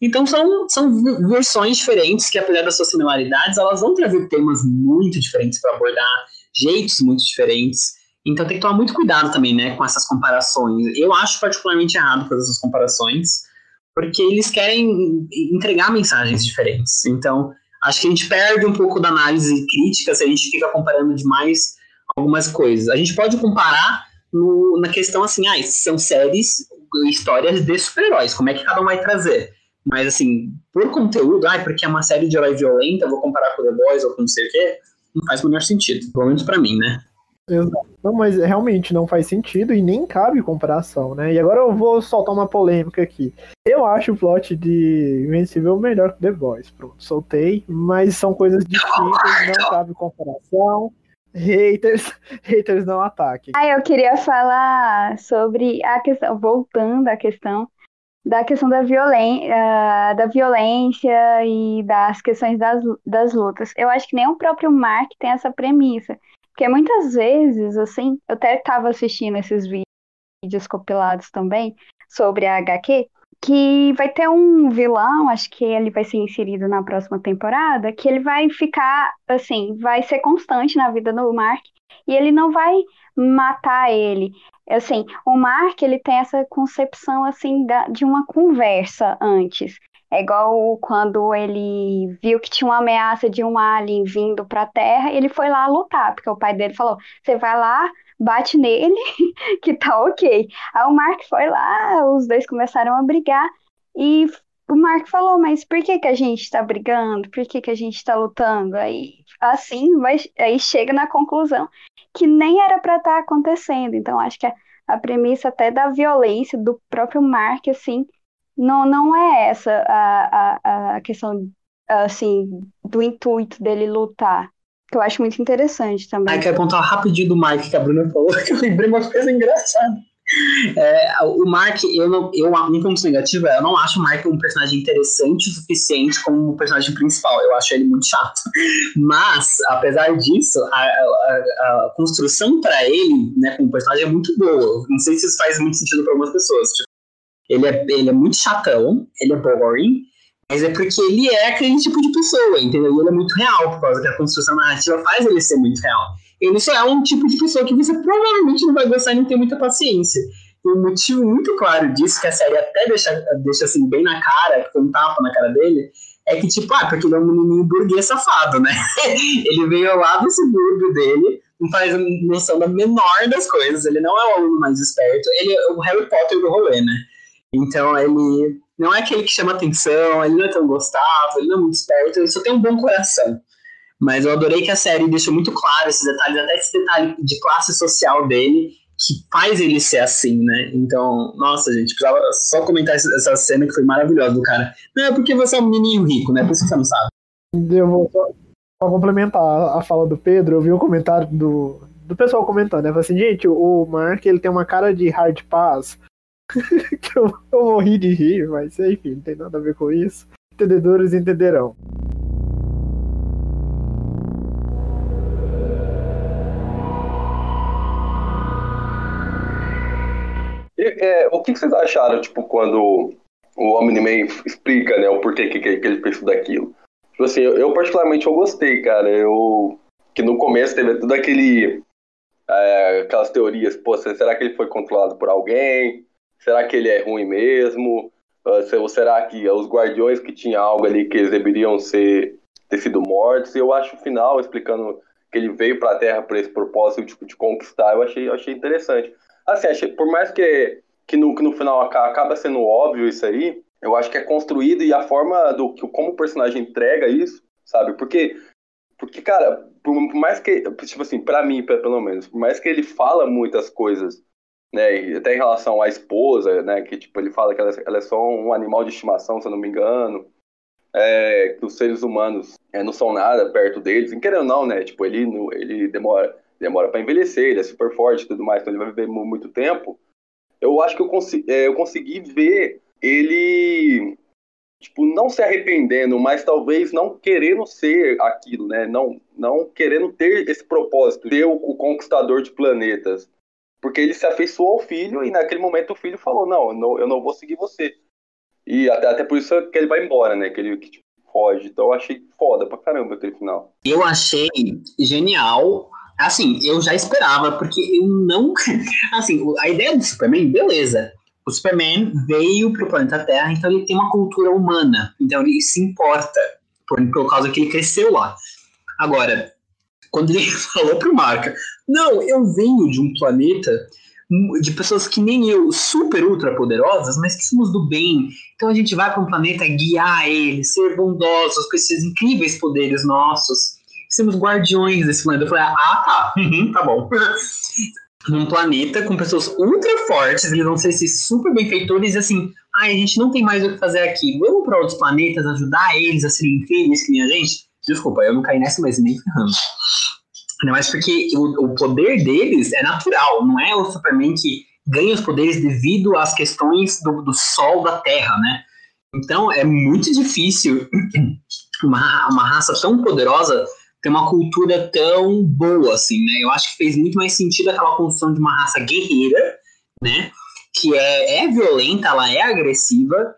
Então são, são versões diferentes que, apesar das suas similaridades, elas vão trazer temas muito diferentes para abordar, jeitos muito diferentes. Então tem que tomar muito cuidado também, né, com essas comparações. Eu acho particularmente errado fazer essas comparações, porque eles querem entregar mensagens diferentes. Então, acho que a gente perde um pouco da análise crítica se a gente fica comparando demais algumas coisas. A gente pode comparar no, na questão assim, ah, são séries, histórias de super-heróis, como é que cada um vai trazer? Mas assim, por conteúdo, ah, porque é uma série de herói violenta, vou comparar com The Boys ou com não sei o quê, não faz o menor sentido, pelo menos pra mim, né? Exato. Não, mas realmente não faz sentido e nem cabe comparação, né? E agora eu vou soltar uma polêmica aqui. Eu acho o plot de Invencível melhor que The Boys. Pronto, soltei, mas são coisas distintas, não cabe comparação. Haters, haters não ataquem. Ah, eu queria falar sobre a questão, voltando à questão da questão da, violen uh, da violência e das questões das, das lutas. Eu acho que nem o próprio Mark tem essa premissa. Porque muitas vezes, assim, eu até estava assistindo esses vídeos compilados também sobre a HQ, que vai ter um vilão, acho que ele vai ser inserido na próxima temporada, que ele vai ficar, assim, vai ser constante na vida do Mark e ele não vai matar ele. Assim, o Mark, ele tem essa concepção, assim, da, de uma conversa antes. É igual quando ele viu que tinha uma ameaça de um alien vindo para a Terra, ele foi lá lutar, porque o pai dele falou: "Você vai lá, bate nele, que tá OK". Aí o Mark foi lá, os dois começaram a brigar e o Mark falou: "Mas por que que a gente está brigando? Por que que a gente está lutando?". Aí assim, vai, aí chega na conclusão que nem era para estar tá acontecendo. Então acho que a, a premissa até da violência do próprio Mark assim, não, não é essa a, a, a questão, assim, do intuito dele lutar. Que eu acho muito interessante também. Ah, quero contar rapidinho do Mike que a Bruna falou, que eu lembrei uma coisa engraçada. É, o Mark, eu não, eu, a minha ponto negativa é, eu não acho o Mark um personagem interessante o suficiente como o personagem principal. Eu acho ele muito chato. Mas, apesar disso, a, a, a construção para ele, né, como personagem é muito boa. Não sei se isso faz muito sentido para algumas pessoas. Tipo, ele é, ele é muito chatão, ele é boring, mas é porque ele é aquele tipo de pessoa, entendeu? E ele é muito real, por causa que a construção narrativa faz ele ser muito real. Ele só é um tipo de pessoa que você provavelmente não vai gostar e não tem muita paciência. E um motivo muito claro disso, que a série até deixa, deixa assim bem na cara, tem um tapa na cara dele, é que, tipo, ah, porque ele é um menininho burguês safado, né? ele veio lá do subúrbio dele, não faz noção da menor das coisas, ele não é o aluno mais esperto, ele é o Harry Potter do rolê, né? Então ele não é aquele que chama atenção, ele não é tão gostável, ele não é muito esperto, ele só tem um bom coração. Mas eu adorei que a série deixou muito claro esses detalhes, até esse detalhe de classe social dele, que faz ele ser assim, né? Então, nossa, gente, precisava só comentar essa cena que foi maravilhosa do cara. Não, é porque você é um menino rico, né? Por isso que você não sabe. Eu vou só, só complementar a fala do Pedro, eu vi um comentário do, do pessoal comentando, né? Falei assim, gente, o Mark ele tem uma cara de hard pass que eu, eu morri de rir, mas enfim, não tem nada a ver com isso. Entendedores entenderão. É, o que vocês acharam, tipo, quando o Omni-Man explica, né, o porquê que, que, ele fez tudo aquilo? Tipo assim, eu, eu, particularmente eu gostei, cara. Eu que no começo teve tudo aquele é, aquelas teorias, pô, será que ele foi controlado por alguém? Será que ele é ruim mesmo? Uh, será que os guardiões que tinham algo ali que eles deveriam ser, ter sido mortos? E eu acho o final, explicando que ele veio para a Terra por esse propósito de conquistar, eu achei, eu achei interessante. Assim, achei, por mais que, que, no, que no final acaba sendo óbvio isso aí, eu acho que é construído e a forma do como o personagem entrega isso, sabe? Porque, porque cara, por, por mais que, tipo assim, para mim, pelo menos, por mais que ele fala muitas coisas né? Até em relação à esposa, né? Que tipo, ele fala que ela, ela é só um animal de estimação, se eu não me engano. É, que os seres humanos é, não são nada perto deles, querendo ou não, né? Tipo, ele, ele demora, demora para envelhecer, ele é super forte e tudo mais, então ele vai viver muito tempo. Eu acho que eu, consi é, eu consegui ver ele, tipo, não se arrependendo, mas talvez não querendo ser aquilo, né? Não, não querendo ter esse propósito, ter o, o conquistador de planetas. Porque ele se afeiçoou ao filho e naquele momento o filho falou: Não, eu não, eu não vou seguir você. E até, até por isso que ele vai embora, né? Que ele que, tipo, foge. Então eu achei foda pra caramba aquele final. Eu achei genial. Assim, eu já esperava, porque eu não. Assim, a ideia do Superman, beleza. O Superman veio pro planeta Terra, então ele tem uma cultura humana. Então ele se importa por, por causa que ele cresceu lá. Agora, quando ele falou pro Marca, não, eu venho de um planeta de pessoas que nem eu, super ultra poderosas, mas que somos do bem. Então a gente vai para um planeta guiar ele, ser bondosos com esses incríveis poderes nossos. Sermos guardiões desse planeta. Eu falei, ah, tá, uhum, tá bom. Num planeta com pessoas ultra fortes, eles vão ser esses super benfeitores, e assim, ah, a gente não tem mais o que fazer aqui. Vamos para outros planetas, ajudar eles a serem incríveis que nem a gente? Desculpa, eu não caí nessa, mas nem ferrando. Ainda mais porque o, o poder deles é natural, não é o Superman que ganha os poderes devido às questões do, do Sol, da Terra, né? Então é muito difícil uma, uma raça tão poderosa ter uma cultura tão boa, assim, né? Eu acho que fez muito mais sentido aquela construção de uma raça guerreira, né? Que é, é violenta, ela é agressiva,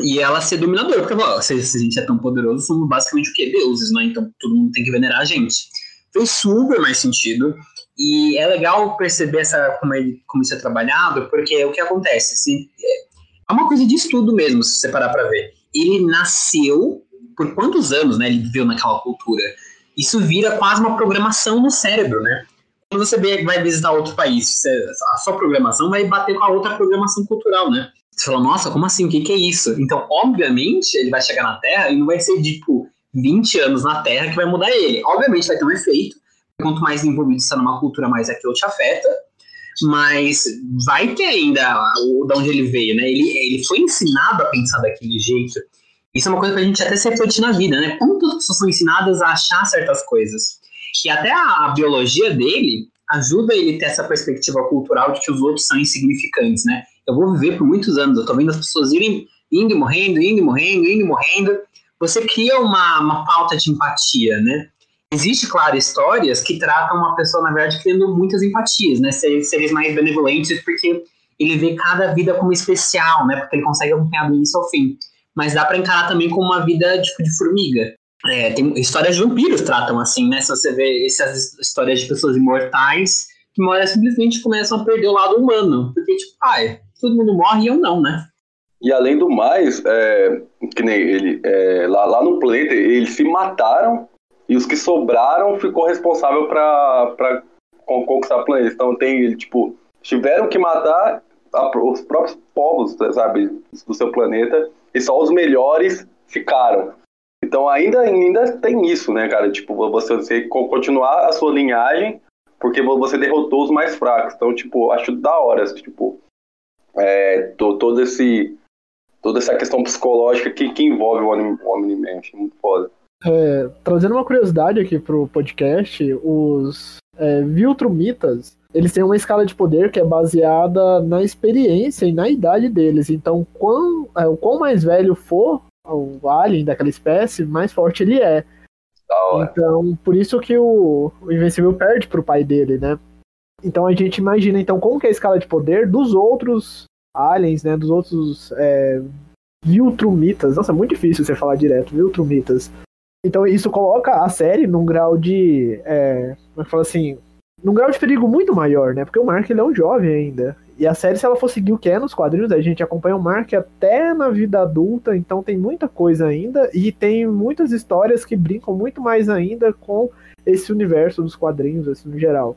e ela ser dominadora, porque ó, se, se, a gente é tão poderoso, somos basicamente o que? Deuses, né? Então todo mundo tem que venerar a gente fez super mais sentido. E é legal perceber essa, como, ele, como isso é trabalhado, porque o que acontece? Se, é uma coisa de estudo mesmo, se você parar para ver. Ele nasceu, por quantos anos né, ele viveu naquela cultura? Isso vira quase uma programação no cérebro, né? Quando você vai visitar outro país, a sua programação vai bater com a outra programação cultural, né? Você fala, nossa, como assim? O que, que é isso? Então, obviamente, ele vai chegar na Terra e não vai ser tipo 20 anos na Terra que vai mudar ele. Obviamente vai ter um efeito, quanto mais envolvido está numa cultura, mais aquilo te afeta, mas vai ter ainda o de onde ele veio, né? Ele, ele foi ensinado a pensar daquele jeito. Isso é uma coisa que a gente até se reflete na vida, né? Quantas pessoas são ensinadas a achar certas coisas? E até a, a biologia dele ajuda ele a ter essa perspectiva cultural de que os outros são insignificantes, né? Eu vou viver por muitos anos, eu tô vendo as pessoas irem, indo e morrendo, indo e morrendo, indo e morrendo, você cria uma, uma pauta de empatia, né? Existe, claro, histórias que tratam uma pessoa, na verdade, criando muitas empatias, né? Seres, seres mais benevolentes, porque ele vê cada vida como especial, né? Porque ele consegue acompanhar do início ao fim. Mas dá para encarar também como uma vida tipo de formiga. É, tem histórias de vampiros tratam assim, né? Se você vê essas histórias de pessoas imortais que uma simplesmente começam a perder o lado humano. Porque, tipo, ai, todo mundo morre e eu não, né? E além do mais, é, que nem ele, é, lá, lá no planeta, eles se mataram e os que sobraram ficou responsável para conquistar o planeta. Então tem, tipo, tiveram que matar a, os próprios povos, sabe, do seu planeta e só os melhores ficaram. Então ainda, ainda tem isso, né, cara? Tipo, você, você continuar a sua linhagem porque você derrotou os mais fracos. Então, tipo, acho da hora, tipo, é, todo esse toda essa questão psicológica que, que envolve o Omni-Man. Achei muito foda. É, trazendo uma curiosidade aqui pro podcast, os é, Viltrumitas, eles têm uma escala de poder que é baseada na experiência e na idade deles. Então, quão, é, o quão mais velho for o alien daquela espécie, mais forte ele é. Então, por isso que o, o Invencível perde pro pai dele, né? Então a gente imagina então como que é a escala de poder dos outros aliens, né? Dos outros é, Viltrumitas. Nossa, é muito difícil você falar direto, Viltrumitas. Então isso coloca a série num grau de. É, como é que fala assim? Num grau de perigo muito maior, né? Porque o Mark ele é um jovem ainda. E a série, se ela for seguir o que é nos quadrinhos, a gente acompanha o Mark até na vida adulta, então tem muita coisa ainda. E tem muitas histórias que brincam muito mais ainda com esse universo dos quadrinhos, assim, no geral.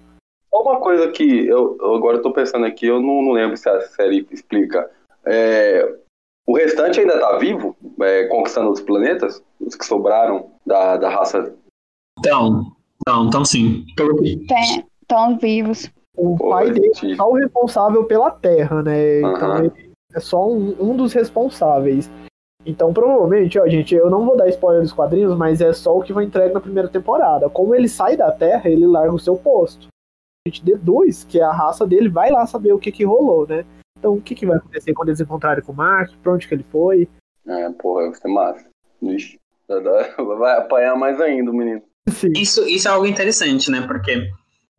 Só uma coisa que eu, eu agora estou pensando aqui, eu não, não, lembro se a série explica. É, o restante ainda está vivo, é, conquistando os planetas? Os que sobraram da, da raça? Então, então, então sim. Estão vivos. O Pô, pai dele é só o responsável pela Terra, né? Então ele é só um, um dos responsáveis. Então, provavelmente, ó, gente, eu não vou dar spoiler dos quadrinhos, mas é só o que vai entregue na primeira temporada. Como ele sai da Terra, ele larga o seu posto gente deduz que a raça dele vai lá saber o que que rolou, né? Então, o que que vai acontecer quando eles encontrarem com o Mark? Pra onde que ele foi? É, porra, vai ser massa. Ixi, vai apanhar mais ainda o menino. Sim. Isso, isso é algo interessante, né? Porque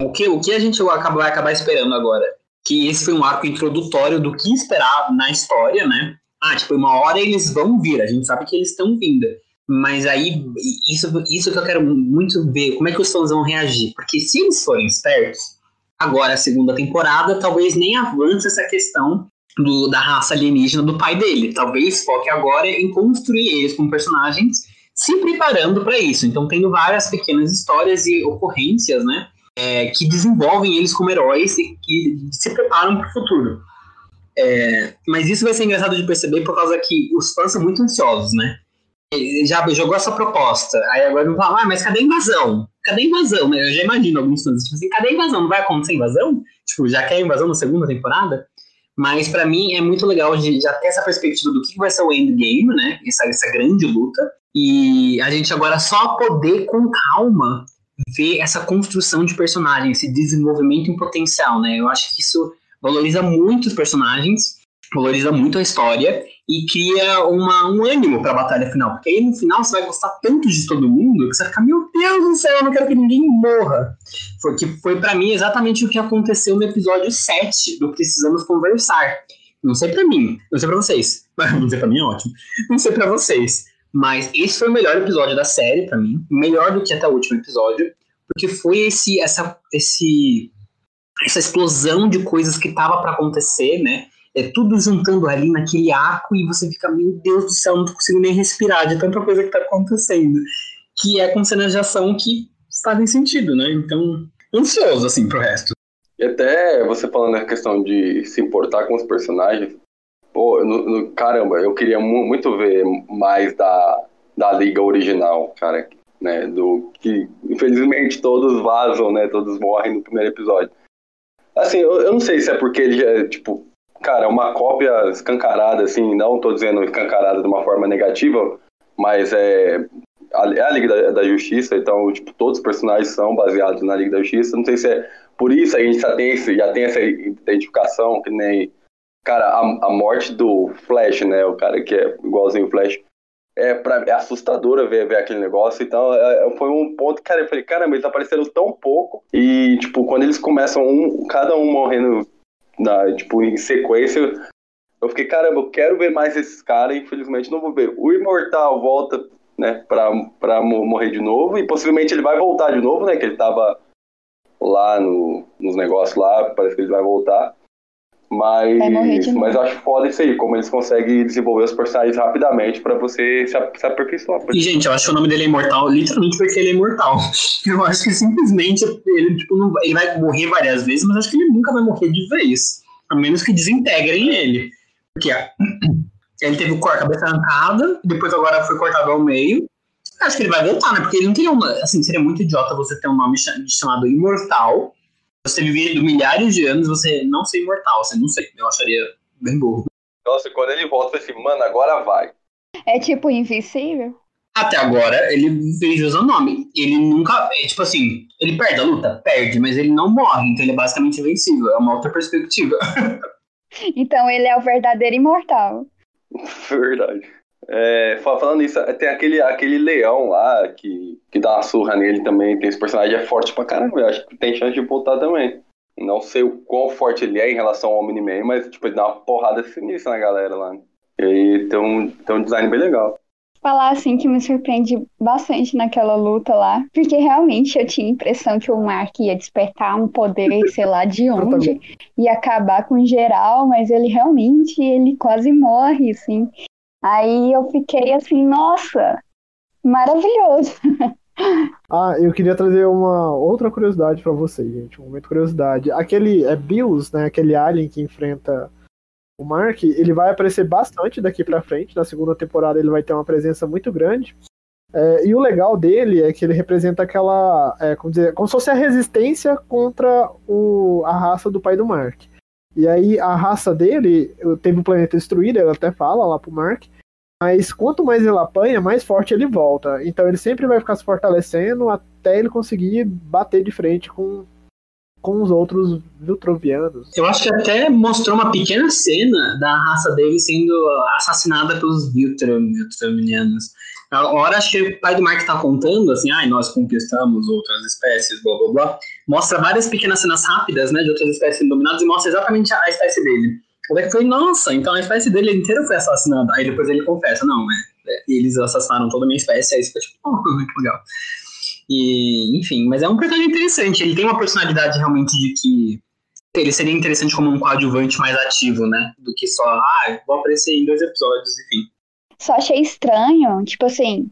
o que, o que a gente acaba, vai acabar esperando agora? Que esse foi um arco introdutório do que esperar na história, né? Ah, tipo, uma hora eles vão vir, a gente sabe que eles estão vindo. Mas aí, isso, isso que eu quero muito ver, como é que os fãs vão reagir. Porque se eles forem espertos, Agora, a segunda temporada, talvez nem avance essa questão do, da raça alienígena do pai dele. Talvez foque agora em construir eles como personagens, se preparando para isso. Então, tendo várias pequenas histórias e ocorrências, né? é, que desenvolvem eles como heróis e que se preparam para o futuro. É, mas isso vai ser engraçado de perceber por causa que os fãs são muito ansiosos, né? Já jogou essa proposta, aí agora não fala, ah, mas cadê a invasão? Cadê a invasão? Eu já imagino alguns fãs, tipo assim, cadê a invasão? Não vai acontecer invasão? Tipo, já quer invasão na segunda temporada? Mas para mim é muito legal de já ter essa perspectiva do que vai ser o endgame, né? Essa, essa grande luta. E a gente agora só poder com calma ver essa construção de personagem, esse desenvolvimento em potencial, né? Eu acho que isso valoriza muito os personagens, valoriza muito a história e cria uma, um ânimo para a batalha final. Porque aí no final você vai gostar tanto de todo mundo que você vai ficar, meu Deus do céu, eu não quero que ninguém morra. Foi, que foi para mim exatamente o que aconteceu no episódio 7 do Precisamos Conversar. Não sei para mim, não sei para vocês. Não sei para mim é ótimo. Não sei para vocês. Mas esse foi o melhor episódio da série para mim, melhor do que até o último episódio, porque foi esse essa esse essa explosão de coisas que tava para acontecer, né? É tudo juntando ali naquele arco e você fica, meu Deus do céu, não consigo nem respirar de tanta coisa que tá acontecendo. Que é com cenas de ação que fazem sentido, né? Então, ansioso, assim, pro resto. E até você falando na questão de se importar com os personagens, pô, no, no, caramba, eu queria mu muito ver mais da, da liga original, cara, né? Do que, infelizmente, todos vazam, né? Todos morrem no primeiro episódio. Assim, eu, eu não sei se é porque ele já, tipo, cara, uma cópia escancarada, assim, não tô dizendo escancarada de uma forma negativa, mas é, é a Liga da, da, Justiça, então, tipo, todos os personagens são baseados na Liga da Justiça. Não sei se é por isso a gente já tem, esse, já tem essa identificação, que nem, cara, a, a morte do Flash, né, o cara que é igualzinho o Flash, é, pra, é assustadora ver, ver aquele negócio. Então, é, é foi um ponto, cara, eu falei, caramba, eles apareceram tão pouco. E, tipo, quando eles começam, um, cada um morrendo, na, tipo, em sequência, eu fiquei, caramba, eu quero ver mais esses caras. Infelizmente, não vou ver. O Imortal volta, né, pra, pra morrer de novo. E possivelmente ele vai voltar de novo, né, que ele tava lá no, nos negócios lá, parece que ele vai voltar. Mas, mas eu acho foda isso aí, como eles conseguem desenvolver os personagens rapidamente para você se, se aperfeiçoar. E, gente, eu acho que o nome dele é imortal literalmente porque ele é imortal. Eu acho que simplesmente ele, tipo, não, ele vai morrer várias vezes, mas acho que ele nunca vai morrer de vez. A menos que desintegrem ele. Porque ele teve a cabeça arrancada, depois agora foi cortado ao meio. Acho que ele vai voltar, né? Porque ele não tem uma. Assim, seria muito idiota você ter um nome chamado Imortal você vivido milhares de anos, você não ser imortal, você não sei. Eu acharia bem burro. Nossa, quando ele volta, eu falei assim, mano, agora vai. É tipo invisível? Até agora, ele fez o nome. Ele nunca. É, tipo assim, ele perde a luta? Perde, mas ele não morre, então ele é basicamente invencível. É uma outra perspectiva. então ele é o verdadeiro imortal. Verdade. É, falando isso, tem aquele, aquele leão lá que, que dá uma surra nele também. Tem esse personagem é forte pra caramba. Eu acho que tem chance de voltar também. Não sei o quão forte ele é em relação ao Omni-Man, mas tipo, ele dá uma porrada sinistra na galera lá. E aí tem um, tem um design bem legal. Falar assim que me surpreende bastante naquela luta lá, porque realmente eu tinha a impressão que o Mark ia despertar um poder, sei lá de onde, e acabar com geral, mas ele realmente ele quase morre, assim. Aí eu fiquei assim, nossa, maravilhoso. Ah, eu queria trazer uma outra curiosidade para vocês, gente. Um momento de curiosidade. Aquele é Bills, né? Aquele alien que enfrenta o Mark, ele vai aparecer bastante daqui para frente. Na segunda temporada ele vai ter uma presença muito grande. É, e o legal dele é que ele representa aquela, é, como, dizer, como se fosse a resistência contra o, a raça do pai do Mark. E aí a raça dele teve o planeta destruído, ele até fala lá pro Mark. Mas quanto mais ele apanha, mais forte ele volta. Então ele sempre vai ficar se fortalecendo até ele conseguir bater de frente com, com os outros Viltrovianos. Eu acho que até mostrou uma pequena cena da raça dele sendo assassinada pelos Viltrovianos. Agora acho que o pai do Mark tá contando, assim, ai, ah, nós conquistamos outras espécies, blá blá blá. Mostra várias pequenas cenas rápidas, né, de outras espécies dominadas e mostra exatamente a espécie dele. O que foi, nossa, então a espécie dele inteira foi assassinada. Aí depois ele confessa, não, é, é eles assassinaram toda a minha espécie, aí fica tipo, oh, que legal. E, enfim, mas é um personagem interessante. Ele tem uma personalidade realmente de que ele seria interessante como um coadjuvante mais ativo, né? Do que só, ah, vou aparecer em dois episódios, enfim. Só achei estranho, tipo assim,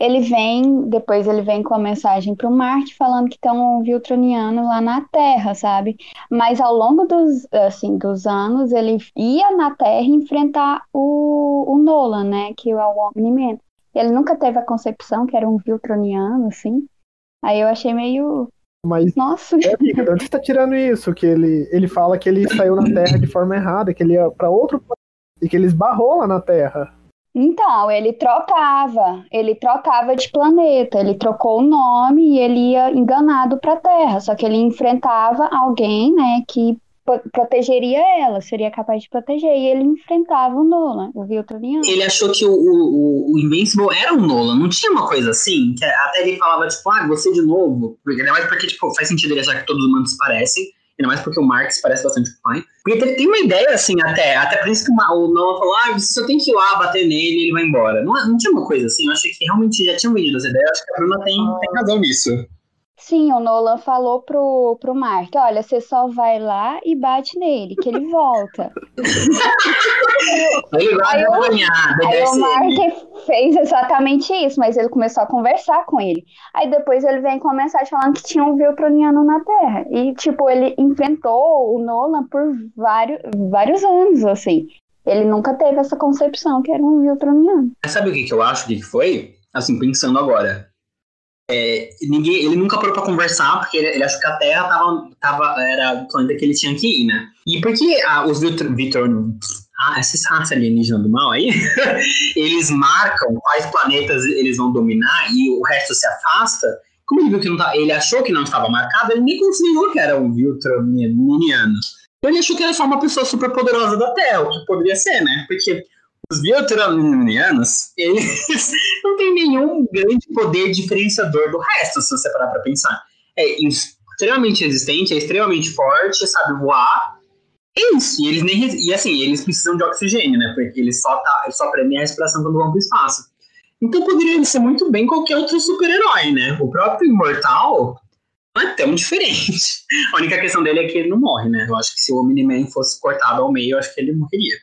ele vem, depois ele vem com a mensagem para o Marte falando que tem um Viltroniano lá na Terra, sabe? Mas ao longo dos, assim, dos anos, ele ia na Terra enfrentar o, o Nolan, né? Que é o Omni-Man. Ele nunca teve a concepção que era um Viltroniano, assim. Aí eu achei meio. Mas. Nossa! É, amiga, de onde você tá tirando isso? Que ele, ele fala que ele saiu na Terra de forma errada, que ele ia para outro e que ele esbarrou lá na Terra. Então, ele trocava, ele trocava de planeta, ele trocou o nome e ele ia enganado para a Terra, só que ele enfrentava alguém, né, que protegeria ela, seria capaz de proteger, e ele enfrentava o Nolan, o Viltroniano. Ele achou que o, o, o Invincible era o Nolan, não tinha uma coisa assim? Que até ele falava, tipo, ah, você de novo, ainda mais porque, tipo, faz sentido ele achar que todos os humanos parecem, ainda mais porque o Marx parece bastante o. Porque ele tem uma ideia, assim, até, até por isso que o Nolan falou, ah, você só tem que ir lá bater nele e ele vai embora. Não, não tinha uma coisa assim, eu achei que realmente já tinham vendido essa ideia, acho que a Bruna tem, tem razão nisso. Sim, o Nolan falou pro, pro Mark, olha, você só vai lá e bate nele, que ele volta. ele vai aí, apanhar, aí o Mark fez exatamente isso, mas ele começou a conversar com ele. Aí depois ele vem com uma mensagem falando que tinha um Viltroniano na Terra. E, tipo, ele enfrentou o Nolan por vários, vários anos, assim. Ele nunca teve essa concepção que era um Viltroniano. Sabe o que, que eu acho que foi? Assim, pensando agora é, ninguém, ele nunca parou pra conversar, porque ele, ele achou que a Terra tava, tava, era o planeta que ele tinha que ir, né? E porque ah, os Vitor, Vitor ah, esses raças alienígenas do mal aí, eles marcam quais planetas eles vão dominar e o resto se afasta, como ele viu que não tá, ele achou que não estava marcado, ele nem considerou que era um Viltroniano. Então ele achou que era só uma pessoa super poderosa da Terra, o que poderia ser, né? Porque os bioteranianos, eles não têm nenhum grande poder diferenciador do resto, se você parar pra pensar. É extremamente resistente, é extremamente forte, sabe voar. É isso, e eles nem e assim, eles precisam de oxigênio, né? Porque eles só, tá, só prendem a respiração quando vão pro espaço. Então poderia ser muito bem qualquer outro super-herói, né? O próprio Imortal não é tão diferente. A única questão dele é que ele não morre, né? Eu acho que se o Omni-Man fosse cortado ao meio, eu acho que ele morreria.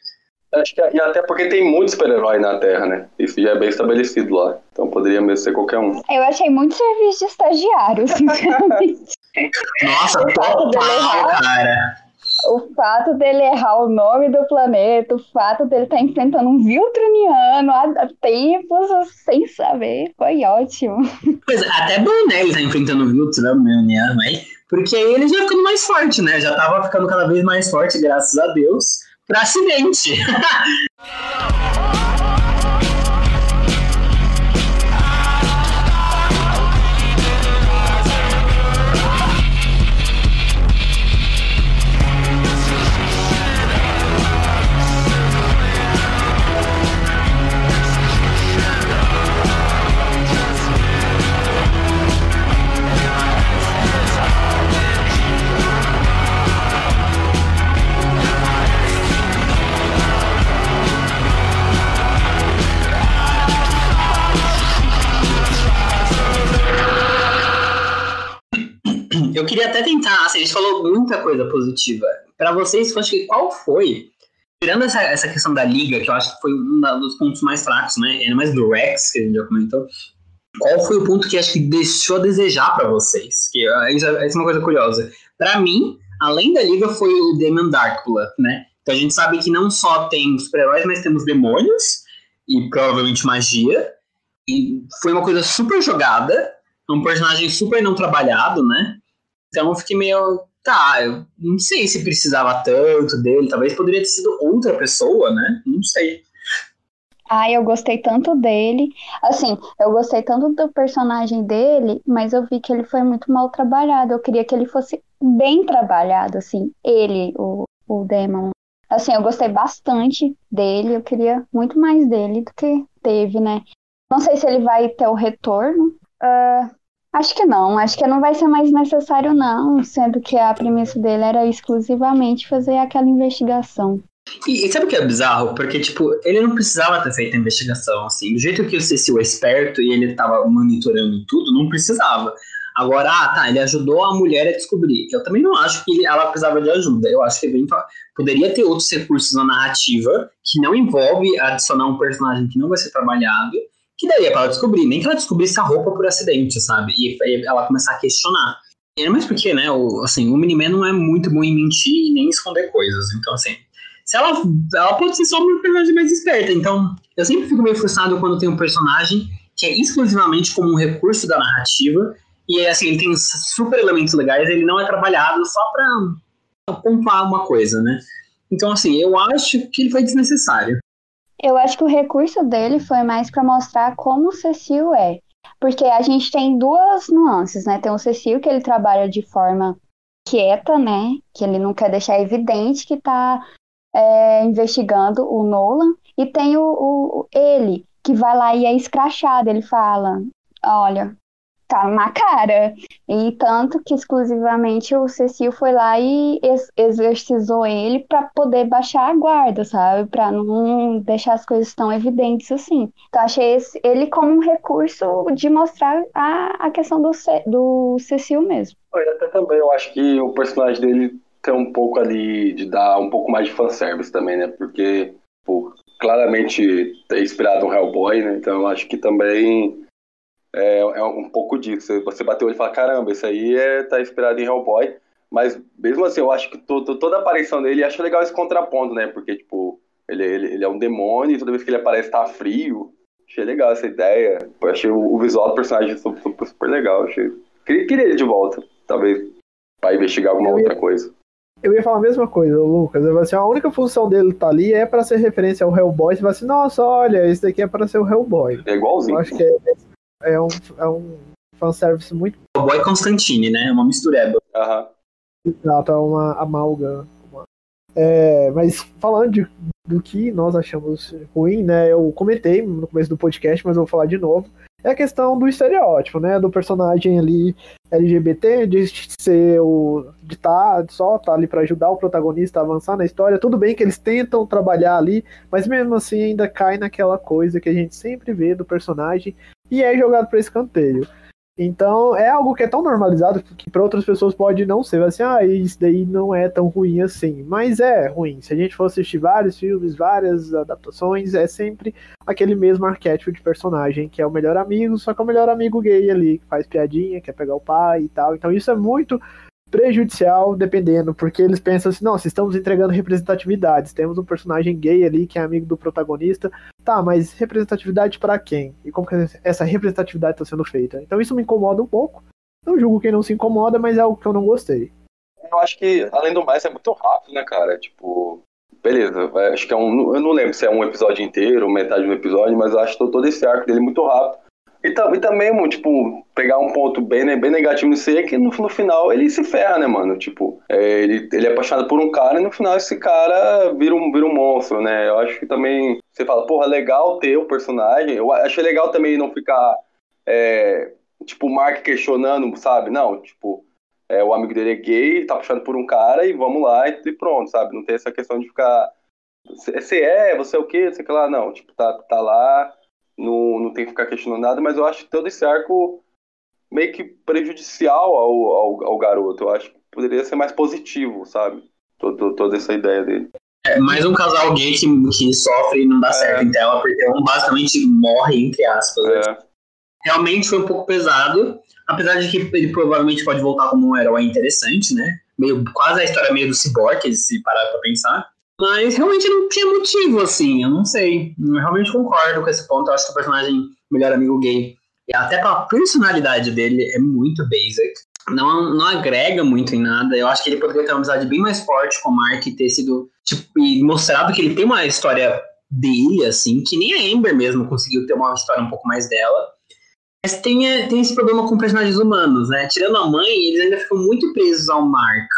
Acho que, e até porque tem muitos super-heróis na Terra, né? Isso já é bem estabelecido lá. Então poderia mesmo ser qualquer um. Eu achei muito serviço de estagiário, sinceramente. Nossa, total, cara. O fato dele errar o nome do planeta, o fato dele estar tá enfrentando um Viltruniano há tempos sem saber, foi ótimo. Pois até bom, né? Ele tá enfrentando o Viltruniano aí, porque aí ele já ficando mais forte, né? Já tava ficando cada vez mais forte, graças a Deus para acidente. a gente falou muita coisa positiva. Para vocês, acho que qual foi, tirando essa, essa questão da liga, que eu acho que foi um dos pontos mais fracos, né? Ainda mais do Rex, que a gente já comentou. Qual foi o ponto que acho que deixou a desejar para vocês? Que isso é, é uma coisa curiosa. Para mim, além da liga, foi o Demon Darkblood, né? Então a gente sabe que não só tem super-heróis, mas temos demônios e provavelmente magia. E foi uma coisa super jogada, um personagem super não trabalhado, né? Então eu fiquei meio. Tá, eu não sei se precisava tanto dele. Talvez poderia ter sido outra pessoa, né? Não sei. Ah, eu gostei tanto dele. Assim, eu gostei tanto do personagem dele, mas eu vi que ele foi muito mal trabalhado. Eu queria que ele fosse bem trabalhado, assim. Ele, o, o Demon. Assim, eu gostei bastante dele. Eu queria muito mais dele do que teve, né? Não sei se ele vai ter o retorno. Uh, Acho que não, acho que não vai ser mais necessário, não, sendo que a premissa dele era exclusivamente fazer aquela investigação. E, e sabe o que é bizarro? Porque, tipo, ele não precisava ter feito a investigação, assim. Do jeito que o Cecil é esperto e ele tava monitorando tudo, não precisava. Agora, ah, tá, ele ajudou a mulher a descobrir. Eu também não acho que ela precisava de ajuda. Eu acho que poderia ter outros recursos na narrativa que não envolve adicionar um personagem que não vai ser trabalhado que daí é pra ela descobrir, nem que ela descobrisse a roupa por acidente, sabe? E, ela começar a questionar. E mais porque, né, o, assim, o Miniman não é muito bom em mentir e nem esconder coisas. Então, assim, se ela, ela pode ser só uma personagem mais esperta. Então, eu sempre fico meio frustrado quando tem um personagem que é exclusivamente como um recurso da narrativa. E, assim, ele tem super elementos legais, ele não é trabalhado só pra pontuar uma coisa, né? Então, assim, eu acho que ele foi desnecessário. Eu acho que o recurso dele foi mais para mostrar como o Cecil é. Porque a gente tem duas nuances, né? Tem o Cecil, que ele trabalha de forma quieta, né? Que ele não quer deixar evidente que tá é, investigando o Nolan. E tem o, o, ele, que vai lá e é escrachado. Ele fala: Olha, tá na cara. E tanto que exclusivamente o Cecil foi lá e ex exercizou ele para poder baixar a guarda, sabe? Para não deixar as coisas tão evidentes assim. Então achei esse, ele como um recurso de mostrar a, a questão do, do Cecil mesmo. Eu até também eu acho que o personagem dele tem um pouco ali de dar um pouco mais de fanservice também, né? Porque, pô, claramente é inspirado no Hellboy, né? Então eu acho que também é, é um pouco disso. Você bateu e fala, caramba, isso aí é, tá inspirado em Hellboy. Mas mesmo assim, eu acho que toda a aparição dele, acho legal esse contraponto, né? Porque, tipo, ele, ele, ele, é um demônio e toda vez que ele aparece tá frio. Achei legal essa ideia. Eu achei o, o visual do personagem super, super, legal. Achei... Queria, queria ele de volta, talvez, pra investigar alguma outra coisa. Eu ia falar a mesma coisa, Lucas. Eu assim, a única função dele tá ali é pra ser referência ao Hellboy. Você vai assim, nossa, olha, esse daqui é pra ser o Hellboy. É igualzinho. Eu acho que é, é um, é um fanservice muito. O Boy Constantine, né? É uma mistureba. Aham. Exato, é uma amalga. Uma... É, mas falando de, do que nós achamos ruim, né? Eu comentei no começo do podcast, mas eu vou falar de novo. É a questão do estereótipo, né? Do personagem ali LGBT, de ser o. de estar tá, só tá ali para ajudar o protagonista a avançar na história. Tudo bem que eles tentam trabalhar ali, mas mesmo assim ainda cai naquela coisa que a gente sempre vê do personagem e é jogado para escanteio. Então é algo que é tão normalizado que para outras pessoas pode não ser, assim, ah, isso daí não é tão ruim assim. Mas é ruim. Se a gente for assistir vários filmes, várias adaptações, é sempre aquele mesmo arquétipo de personagem, que é o melhor amigo, só que é o melhor amigo gay ali, que faz piadinha, quer pegar o pai e tal. Então isso é muito prejudicial, dependendo, porque eles pensam assim, não, se estamos entregando representatividades, temos um personagem gay ali que é amigo do protagonista, tá, mas representatividade para quem? E como que essa representatividade está sendo feita? Então isso me incomoda um pouco. Eu julgo quem não se incomoda, mas é algo que eu não gostei. Eu acho que, além do mais, é muito rápido, né, cara? Tipo, beleza, acho que é um. Eu não lembro se é um episódio inteiro, metade do episódio, mas acho todo esse arco dele muito rápido. E, e também, tipo, pegar um ponto bem, né, bem negativo nisso aí é que no, no final ele se ferra, né, mano? Tipo, é, ele, ele é apaixonado por um cara e no final esse cara vira um, vira um monstro, né? Eu acho que também você fala, porra, legal ter o personagem. Eu achei legal também não ficar, é, tipo, o Mark questionando, sabe? Não, tipo, é, o amigo dele é gay, tá apaixonado por um cara e vamos lá e pronto, sabe? Não tem essa questão de ficar. Você é, você é o quê? Você que lá, não. Tipo, tá, tá lá não, não tem que ficar questionando nada, mas eu acho todo esse arco meio que prejudicial ao, ao, ao garoto. Eu acho que poderia ser mais positivo, sabe? Todo, toda essa ideia dele. É, mais um casal gay que, que sofre e não dá é. certo em tela, porque um basicamente morre, entre aspas. Né? É. Realmente foi um pouco pesado, apesar de que ele provavelmente pode voltar como um herói interessante, né? Meio, quase a história meio do Cyborg, se parar pra pensar. Mas realmente não tinha motivo, assim, eu não sei. Eu realmente concordo com esse ponto. Eu acho que o personagem melhor amigo gay, até pela personalidade dele, é muito basic. Não, não agrega muito em nada. Eu acho que ele poderia ter uma amizade bem mais forte com o Mark e ter sido. Tipo, e mostrado que ele tem uma história dele, assim, que nem a Amber mesmo conseguiu ter uma história um pouco mais dela. Mas tem, é, tem esse problema com personagens humanos, né? Tirando a mãe, eles ainda ficam muito presos ao Mark.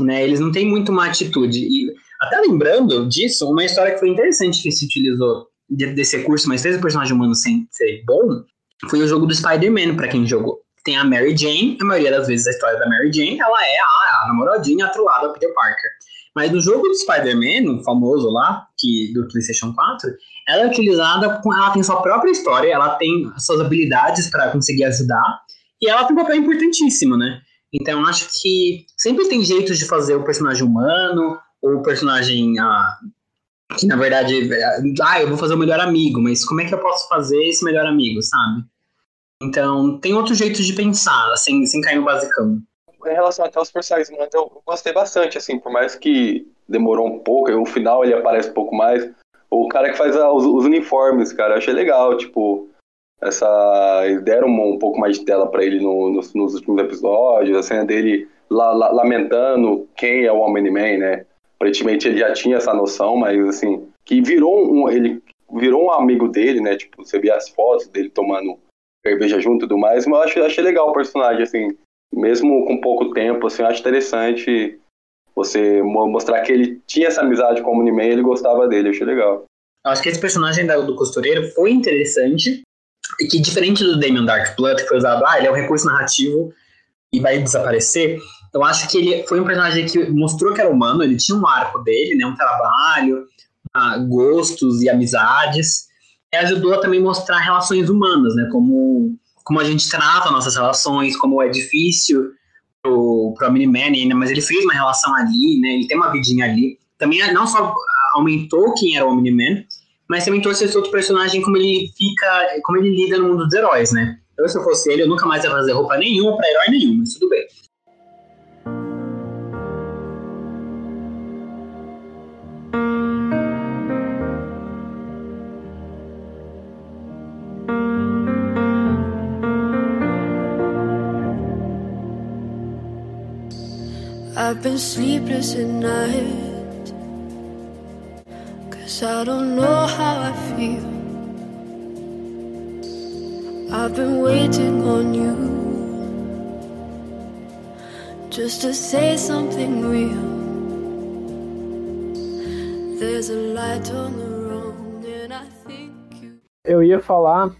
Né? Eles não têm muito uma atitude. E até lembrando disso, uma história que foi interessante que se utilizou desse recurso, mas fez o personagem humano sem ser bom, foi o jogo do Spider-Man, pra quem jogou. Tem a Mary Jane, a maioria das vezes a história da Mary Jane, ela é a, a namoradinha atrolada do Peter Parker. Mas no jogo do Spider-Man, o famoso lá, que, do PlayStation 4, ela é utilizada, ela tem sua própria história, ela tem suas habilidades para conseguir ajudar, e ela tem um papel importantíssimo, né? Então acho que sempre tem jeitos de fazer o personagem humano, o personagem ah, Que na verdade, é, ah, eu vou fazer o melhor amigo, mas como é que eu posso fazer esse melhor amigo, sabe? Então, tem outro jeito de pensar, sem, sem cair no basicão. Em relação até aos personagens, eu gostei bastante, assim, por mais que demorou um pouco, o final ele aparece um pouco mais. O cara que faz os, os uniformes, cara, eu achei legal, tipo, essa. Eles deram um, um pouco mais de tela para ele no, nos, nos, últimos episódios, a cena dele la, la, lamentando quem é o Omni-Man, né? Aparentemente ele já tinha essa noção, mas assim, que virou um. Ele virou um amigo dele, né? Tipo, você via as fotos dele tomando cerveja junto e tudo mais, mas eu achei, achei legal o personagem, assim, mesmo com pouco tempo, assim, eu acho interessante você mostrar que ele tinha essa amizade com o Omni-Man ele gostava dele, eu achei legal. Eu acho que esse personagem do costureiro foi interessante, e que diferente do Damien Darkblood, que foi usado, ah, ele é um recurso narrativo e vai desaparecer, eu acho que ele foi um personagem que mostrou que era humano, ele tinha um arco dele, né, um trabalho, uh, gostos e amizades, e ajudou a também mostrar relações humanas, né, como, como a gente trata nossas relações, como é difícil pro, pro Miniman, né, mas ele fez uma relação ali, né, ele tem uma vidinha ali, também não só aumentou quem era o Omni-Man, mas também trouxe esse outro personagem como ele fica, como ele lida no mundo dos heróis, né? Eu, se eu fosse ele, eu nunca mais ia fazer roupa nenhuma pra herói nenhum, mas tudo bem. I've been sleepless at night Cause I don't know how I feel. I've been waiting on you just to say something real. There's a light on the road, and I think you. Eu ia falar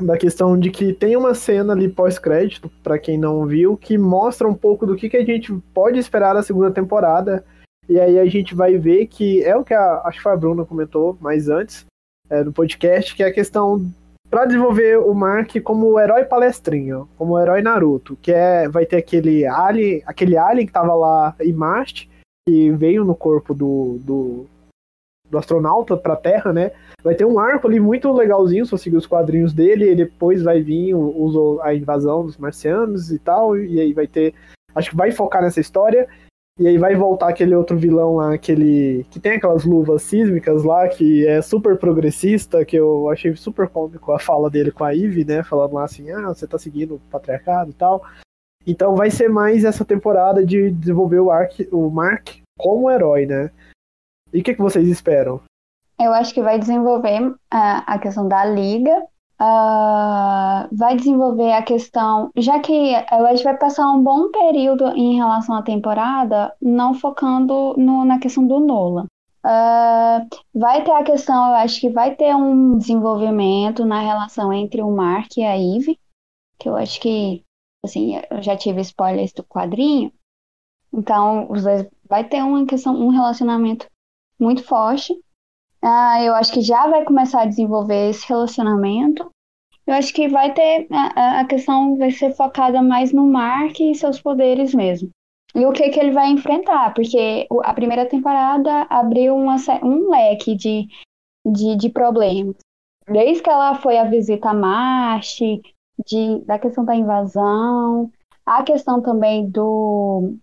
da questão de que tem uma cena ali pós-crédito, para quem não viu, que mostra um pouco do que, que a gente pode esperar da segunda temporada. E aí a gente vai ver que é o que a, acho que a Bruna comentou mais antes é, no podcast, que é a questão para desenvolver o Mark como herói palestrinho, como herói Naruto, que é vai ter aquele alien, aquele alien que tava lá em Marte, que veio no corpo do, do, do astronauta para a Terra, né? Vai ter um arco ali muito legalzinho, se você seguir os quadrinhos dele, e depois vai vir o, a invasão dos marcianos e tal, e aí vai ter acho que vai focar nessa história. E aí vai voltar aquele outro vilão lá, aquele. que tem aquelas luvas sísmicas lá, que é super progressista, que eu achei super cômico a fala dele com a Eve, né? Falando lá assim, ah, você tá seguindo o patriarcado e tal. Então vai ser mais essa temporada de desenvolver o, Ark, o Mark como herói, né? E o que, que vocês esperam? Eu acho que vai desenvolver a, a questão da liga uh, vai desenvolver a questão, já que a gente vai passar um bom período em relação à temporada, não focando no, na questão do Nolan. Uh, vai ter a questão, eu acho que vai ter um desenvolvimento na relação entre o Mark e a Eve, que eu acho que, assim, eu já tive spoilers do quadrinho, então os dois vai ter uma questão, um relacionamento muito forte. Ah, eu acho que já vai começar a desenvolver esse relacionamento. Eu acho que vai ter. A, a questão vai ser focada mais no Mark e seus poderes mesmo. E o que, que ele vai enfrentar, porque a primeira temporada abriu uma, um leque de, de, de problemas. Desde que ela foi a visita a Marte, de, da questão da invasão, a questão também do,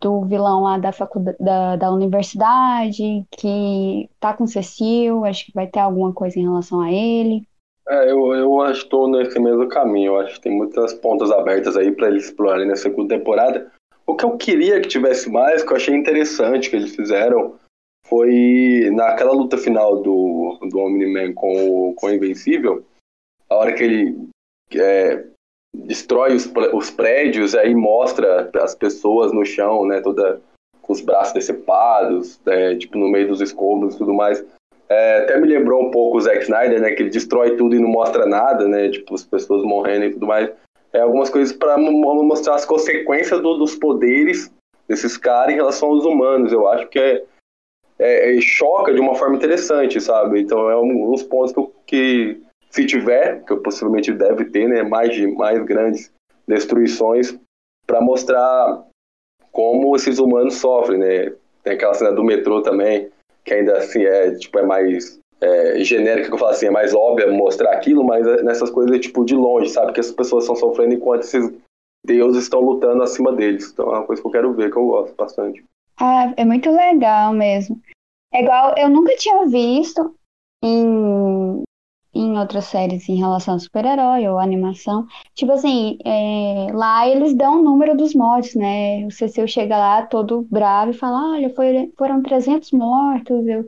do vilão lá da, faculdade, da, da universidade, que tá com Cecil, acho que vai ter alguma coisa em relação a ele. É, eu, eu acho que estou nesse mesmo caminho. Eu acho que tem muitas pontas abertas aí para eles explorarem na segunda temporada. O que eu queria que tivesse mais, que eu achei interessante que eles fizeram, foi naquela luta final do, do Omni-Man com o, com o Invencível, a hora que ele é, destrói os, os prédios, aí mostra as pessoas no chão, né, toda com os braços decepados, é, tipo no meio dos escombros e tudo mais. É, até me lembrou um pouco o Zack Snyder, né, que ele destrói tudo e não mostra nada, né, tipo as pessoas morrendo e tudo mais. É, algumas coisas para mostrar as consequências do, dos poderes desses caras em relação aos humanos. Eu acho que é, é, é choca de uma forma interessante, sabe? Então é um, uns pontos que, que se tiver, que possivelmente deve ter, né, mais, mais grandes destruições, para mostrar como esses humanos sofrem, né? Tem aquela cena do metrô também, que ainda assim é, tipo, é mais é, genérica, que eu falo assim, é mais óbvia mostrar aquilo, mas é nessas coisas, tipo, de longe, sabe? Que as pessoas estão sofrendo enquanto esses deuses estão lutando acima deles. Então é uma coisa que eu quero ver, que eu gosto bastante. Ah, é muito legal mesmo. É igual, eu nunca tinha visto em, em outras séries em relação a super-herói ou animação. Tipo assim, é, lá eles dão o número dos mortos, né? O Cecil chega lá todo bravo e fala: Olha, foi, foram 300 mortos. Eu...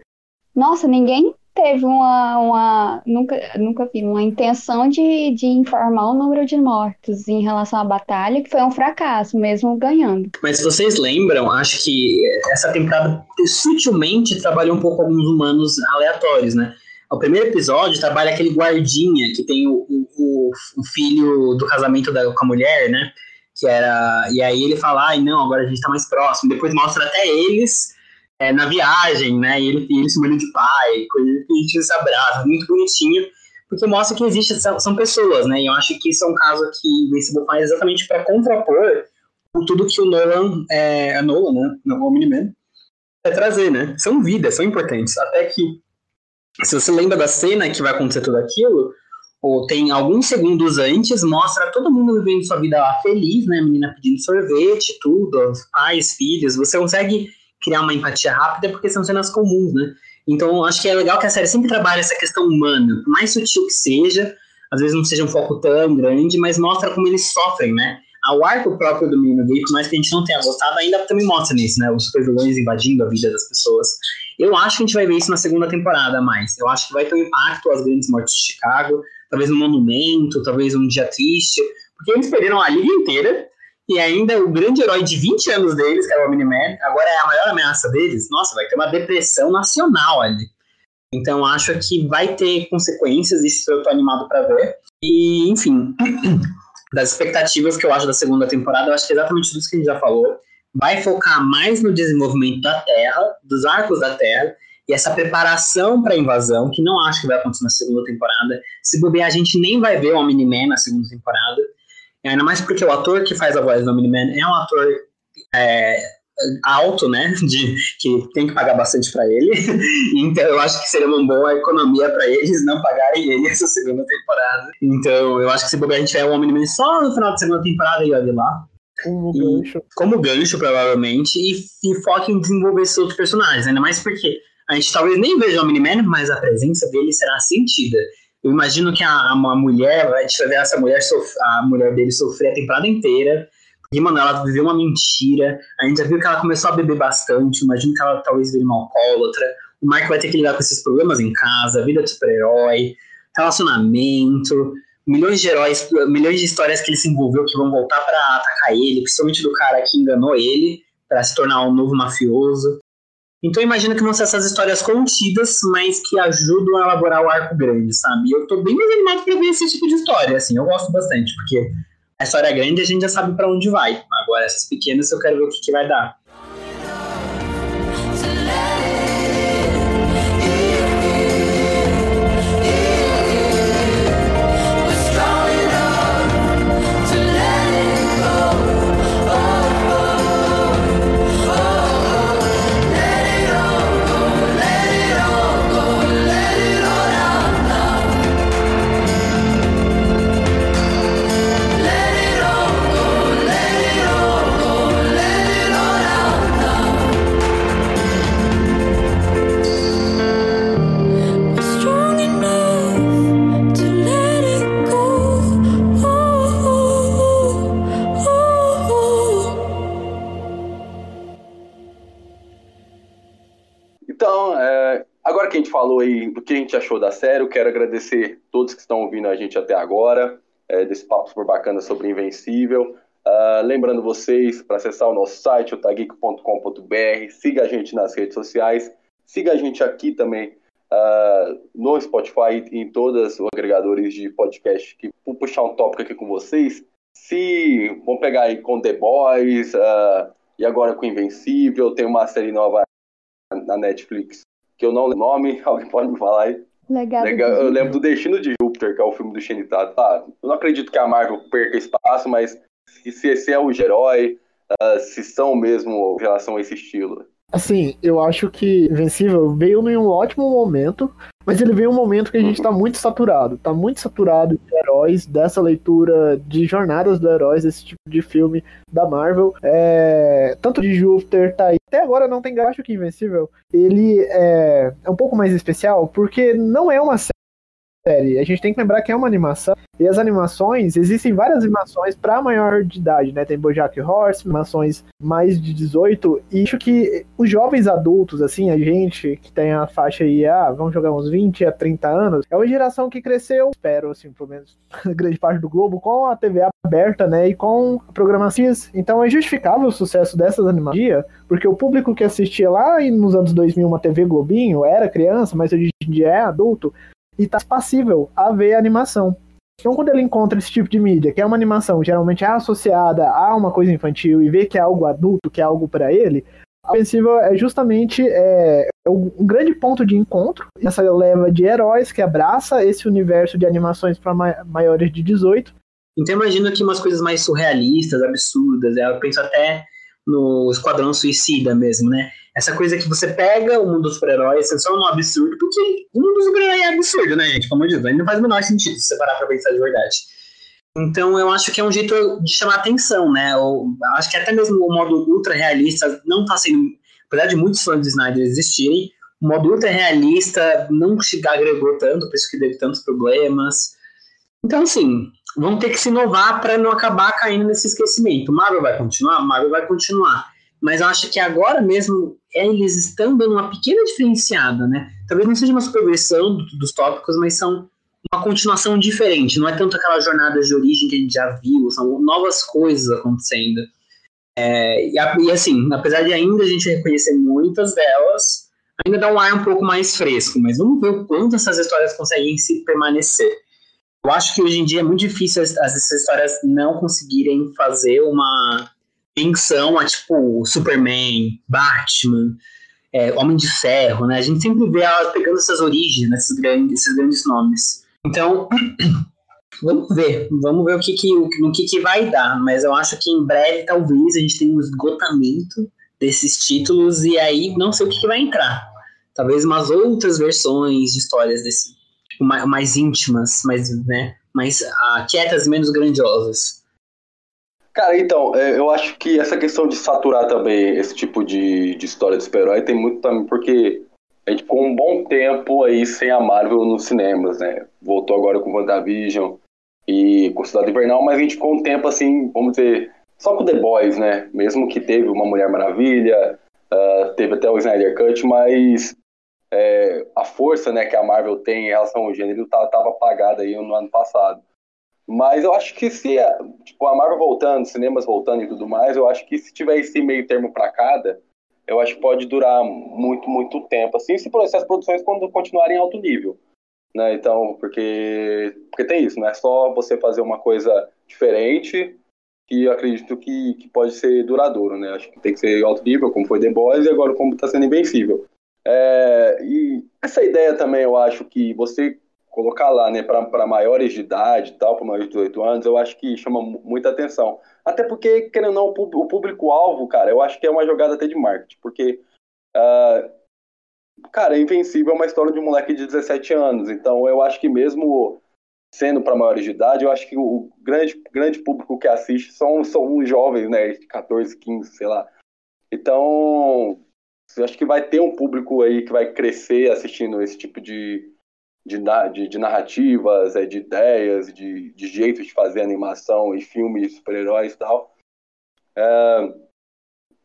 Nossa, ninguém teve uma, uma nunca, nunca vi uma intenção de, de informar o número de mortos em relação à batalha, que foi um fracasso, mesmo ganhando. Mas se vocês lembram, acho que essa temporada sutilmente trabalhou um pouco alguns humanos aleatórios, né? O primeiro episódio trabalha aquele guardinha que tem o, o, o filho do casamento da, com a mulher, né? Que era. E aí ele fala, ai não, agora a gente tá mais próximo. Depois mostra até eles é, na viagem, né? E ele, ele se molhando de pai, coisa que a gente se abraça, muito bonitinho, porque mostra que existe, são pessoas, né? E eu acho que isso é um caso que o Invincible faz exatamente para contrapor tudo que o Nolan, é, a Nolan, né? Não, o Miniman, é trazer, né? São vidas, são importantes. Até que, se você lembra da cena que vai acontecer tudo aquilo, ou tem alguns segundos antes, mostra todo mundo vivendo sua vida lá feliz, né? A menina pedindo sorvete, tudo, pais, filhos. Você consegue criar uma empatia rápida porque são cenas comuns, né? Então, acho que é legal que a série sempre trabalhe essa questão humana, por mais sutil que seja, às vezes não seja um foco tão grande, mas mostra como eles sofrem, né? O arco próprio do menino gay, por mais que a gente não tenha gostado, ainda também mostra nisso, né? Os super vilões invadindo a vida das pessoas. Eu acho que a gente vai ver isso na segunda temporada mais. Eu acho que vai ter um impacto as grandes mortes de Chicago, talvez um monumento, talvez um dia triste, porque eles perderam a liga inteira, e ainda o grande herói de 20 anos deles, que era o Miniman, agora é a maior ameaça deles. Nossa, vai ter uma depressão nacional ali. Então acho que vai ter consequências, isso eu tô animado para ver. E, enfim, das expectativas que eu acho da segunda temporada, eu acho que é exatamente tudo que a gente já falou. Vai focar mais no desenvolvimento da Terra, dos arcos da Terra, e essa preparação para a invasão, que não acho que vai acontecer na segunda temporada. Se bobear, a gente nem vai ver o Omni-Man na segunda temporada. Ainda mais porque o ator que faz a voz do Omni-Man é um ator é, alto, né? De, que tem que pagar bastante para ele. Então eu acho que seria uma boa economia para eles não pagarem ele essa segunda temporada. Então eu acho que se bobear a gente tiver o Omni-Man só no final da segunda temporada e olha lá. Como e, gancho. Como gancho, provavelmente, e, e foca em desenvolver esses outros personagens. Ainda mais porque a gente talvez nem veja o Omni-Man, mas a presença dele será sentida. Eu imagino que a, a mulher, a gente vai ver essa mulher, a mulher dele sofrer a temporada inteira. E, mano, ela viveu uma mentira. A gente já viu que ela começou a beber bastante. Imagino que ela talvez vire uma alcoólatra. O Mark vai ter que lidar com esses problemas em casa, vida de super-herói, relacionamento, milhões de heróis, milhões de histórias que ele se envolveu que vão voltar para atacar ele, principalmente do cara que enganou ele para se tornar um novo mafioso. Então imagino que vão ser essas histórias contidas, mas que ajudam a elaborar o arco grande, sabe? Eu tô bem mais animado pra ver esse tipo de história, assim, eu gosto bastante, porque a história grande a gente já sabe para onde vai. Agora, essas pequenas eu quero ver o que, que vai dar. Falou aí do que a gente achou da série. Eu quero agradecer todos que estão ouvindo a gente até agora, é, desse papo super bacana sobre Invencível. Uh, lembrando vocês para acessar o nosso site, otageek.com.br, siga a gente nas redes sociais, siga a gente aqui também uh, no Spotify e em todos os agregadores de podcast que vou puxar um tópico aqui com vocês. Se vamos pegar aí com The Boys uh, e agora com Invencível, tem uma série nova na Netflix que eu não lembro o nome, alguém pode me falar aí? Legal. Legal. Eu lembro do Destino de Júpiter, que é o filme do Shinitado. Ah, eu não acredito que a Marvel perca espaço, mas se esse é o herói, uh, se são mesmo em relação a esse estilo. Assim, eu acho que Invencível veio em um ótimo momento, mas ele veio em um momento que a gente tá muito saturado. Tá muito saturado de heróis, dessa leitura de jornadas do heróis, esse tipo de filme da Marvel. É... Tanto de Júpiter tá aí. Até agora não tem gasto que Invencível. Ele é... é um pouco mais especial, porque não é uma série. A gente tem que lembrar que é uma animação. E as animações, existem várias animações para maior de idade, né? Tem Bojack Horse, animações mais de 18. E acho que os jovens adultos, assim, a gente que tem a faixa aí, ah, vamos jogar uns 20 a 30 anos, é uma geração que cresceu, espero, assim, pelo menos grande parte do globo, com a TV aberta, né? E com a programação. Então é justificável o sucesso dessas animações, porque o público que assistia lá nos anos 2000 uma TV Globinho era criança, mas hoje em dia é adulto, e tá passível a ver a animação. Então, quando ele encontra esse tipo de mídia, que é uma animação geralmente é associada a uma coisa infantil e vê que é algo adulto, que é algo para ele, a ofensiva é justamente é, é, um grande ponto de encontro essa leva de heróis que abraça esse universo de animações para ma maiores de 18. Então, imagino aqui umas coisas mais surrealistas, absurdas. Eu penso até no Esquadrão Suicida mesmo, né? Essa coisa que você pega o mundo dos super-heróis, você só um absurdo, porque o mundo dos super-heróis é absurdo, né, gente? Como eu disse, não faz o menor sentido se você parar pra pensar de verdade. Então eu acho que é um jeito de chamar atenção, né? Eu acho que até mesmo o modo ultra realista não tá sendo, apesar de muitos fãs de Snyder existirem, o modo ultra realista não agregou tanto, por isso que teve tantos problemas. Então, assim, vão ter que se inovar para não acabar caindo nesse esquecimento. Marvel vai continuar? Marvel vai continuar. Mas eu acho que agora mesmo eles estão dando uma pequena diferenciada, né? Talvez não seja uma superversão dos tópicos, mas são uma continuação diferente. Não é tanto aquela jornada de origem que a gente já viu, são novas coisas acontecendo. É, e, e, assim, apesar de ainda a gente reconhecer muitas delas, ainda dá um ar um pouco mais fresco. Mas vamos ver o quanto essas histórias conseguem se permanecer. Eu acho que hoje em dia é muito difícil as, essas histórias não conseguirem fazer uma menção a tipo Superman, Batman, é, Homem de Ferro, né? A gente sempre vê ela pegando essas origens, nesses grandes, esses grandes nomes. Então, vamos ver, vamos ver o que que, no que, que vai dar. Mas eu acho que em breve, talvez, a gente tenha um esgotamento desses títulos e aí não sei o que, que vai entrar. Talvez umas outras versões de histórias desse tipo, mais, mais íntimas, mais, né, mais uh, quietas menos grandiosas. Cara, então, é, eu acho que essa questão de saturar também esse tipo de, de história de super-herói tem muito também porque a gente ficou um bom tempo aí sem a Marvel nos cinemas, né? Voltou agora com WandaVision e com Cidade Invernal, mas a gente ficou um tempo assim, vamos dizer, só com The Boys, né? Mesmo que teve uma Mulher Maravilha, uh, teve até o Snyder Cut, mas é, a força né, que a Marvel tem em relação ao gênero estava tá, apagada aí no ano passado. Mas eu acho que se tipo, a Marvel voltando, cinemas voltando e tudo mais, eu acho que se tiver esse meio termo para cada, eu acho que pode durar muito, muito tempo. Assim, se, se as produções quando continuarem em alto nível. Né? Então, porque, porque tem isso, não é só você fazer uma coisa diferente que eu acredito que, que pode ser duradouro, né? Acho que tem que ser alto nível, como foi The Boys, e agora como está sendo Invencível. É, e essa ideia também, eu acho que você colocar lá, né, para maiores de idade e tal, para maiores de 18 anos, eu acho que chama muita atenção. Até porque, querendo ou não, o público-alvo, cara, eu acho que é uma jogada até de marketing, porque, uh, cara, Invencível é uma história de um moleque de 17 anos, então eu acho que mesmo sendo para maiores de idade, eu acho que o grande, grande público que assiste são, são os jovens, né, de 14, 15, sei lá. Então, eu acho que vai ter um público aí que vai crescer assistindo esse tipo de, de, de, de narrativas, é, de ideias, de, de jeitos de fazer animação e filmes super-heróis e tal. É,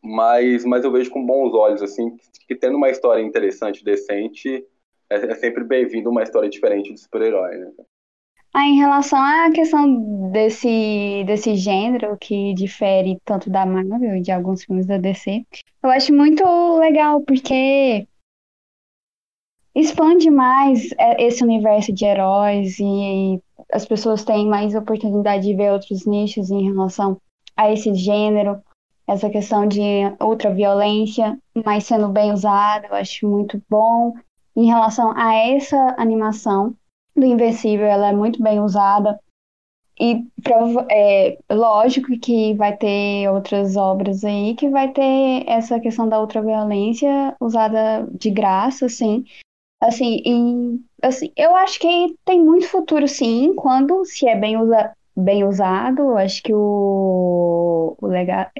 mas, mas eu vejo com bons olhos, assim, que, que tendo uma história interessante, decente, é, é sempre bem-vindo uma história diferente de super-herói, né? Ah, em relação à questão desse, desse gênero que difere tanto da Marvel e de alguns filmes da DC, eu acho muito legal, porque expande mais é, esse universo de heróis e as pessoas têm mais oportunidade de ver outros nichos em relação a esse gênero, essa questão de outra violência, mas sendo bem usada, eu acho muito bom. Em relação a essa animação do Invencível, ela é muito bem usada. e é, lógico que vai ter outras obras aí que vai ter essa questão da ultraviolência usada de graça, assim. Assim, e, assim, eu acho que tem muito futuro, sim, quando se é bem, usa, bem usado. Eu acho que o, o, legado,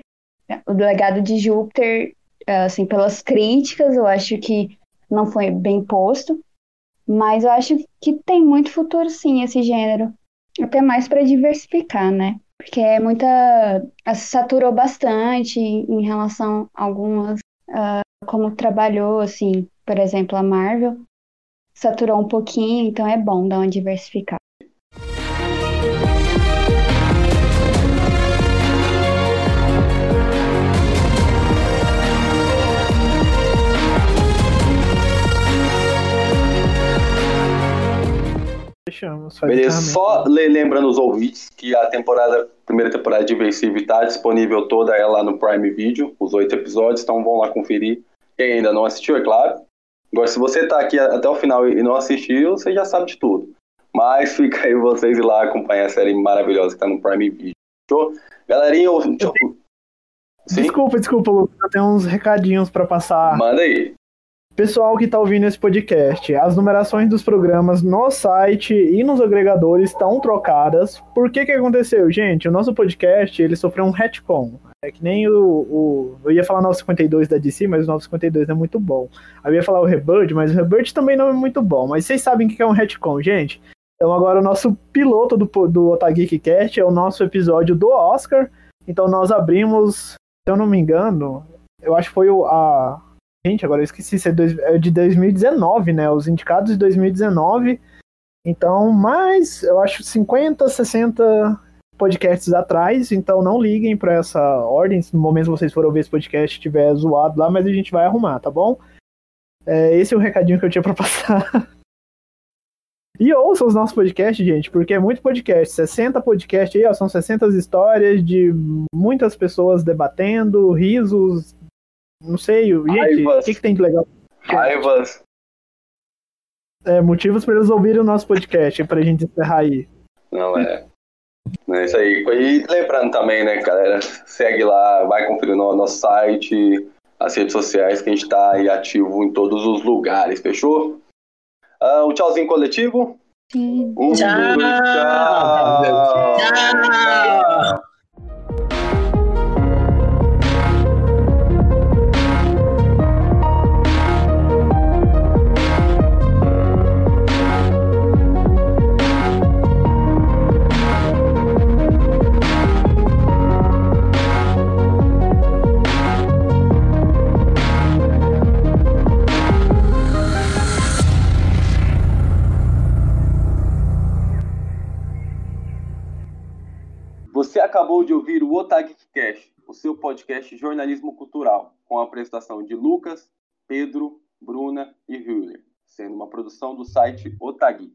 o legado de Júpiter, assim, pelas críticas, eu acho que não foi bem posto. Mas eu acho que tem muito futuro, sim, esse gênero. Até mais para diversificar, né? Porque é muita. saturou bastante em relação a algumas. Uh, como trabalhou, assim, por exemplo, a Marvel. Saturou um pouquinho, então é bom dar uma diversificada. Fechamos. Beleza, só lembrando os ouvintes que a temporada, primeira temporada de Invencível está disponível toda ela lá no Prime Video, os oito episódios, então vão lá conferir. Quem ainda não assistiu, é claro. Agora, se você está aqui até o final e não assistiu, você já sabe de tudo. Mas fica aí vocês ir lá acompanhar a série maravilhosa que está no Prime Video. Show? Galerinha, eu... Desculpa, desculpa, Lucas. Eu tenho uns recadinhos para passar. Manda aí. Pessoal que está ouvindo esse podcast, as numerações dos programas no site e nos agregadores estão trocadas. Por que que aconteceu, gente? O nosso podcast, ele sofreu um retcon. É que nem o, o, Eu ia falar 952 da DC, mas o 952 não é muito bom. Eu ia falar o Rebirth, mas o Rebirth também não é muito bom. Mas vocês sabem o que é um retcon, gente? Então agora o nosso piloto do, do Otageek Cast é o nosso episódio do Oscar. Então nós abrimos, se eu não me engano, eu acho que foi o, a, Gente, agora eu esqueci, isso é, dois, é de 2019, né? Os indicados de 2019. Então, mais, eu acho 50, 60 podcasts atrás, então não liguem para essa ordem. Se no momento que vocês forem ouvir esse podcast estiver zoado lá, mas a gente vai arrumar, tá bom? É, esse é o recadinho que eu tinha para passar. e ouçam os nossos podcasts, gente, porque é muito podcast. 60 podcasts aí, ó, são 60 histórias de muitas pessoas debatendo, risos, não sei, gente, o que, que tem de legal? Raivas. É, motivos para eles ouvirem o nosso podcast, pra gente encerrar aí. Não, é. É isso aí. E lembrando também, né, galera, segue lá, vai conferir no nosso site, as redes sociais, que a gente tá aí ativo em todos os lugares, fechou? Uh, um tchauzinho coletivo? Sim. Um, tchau. tchau. tchau. Acabou de ouvir o Otagcast, o seu podcast jornalismo cultural, com a apresentação de Lucas, Pedro, Bruna e Hüller, sendo uma produção do site Otagui.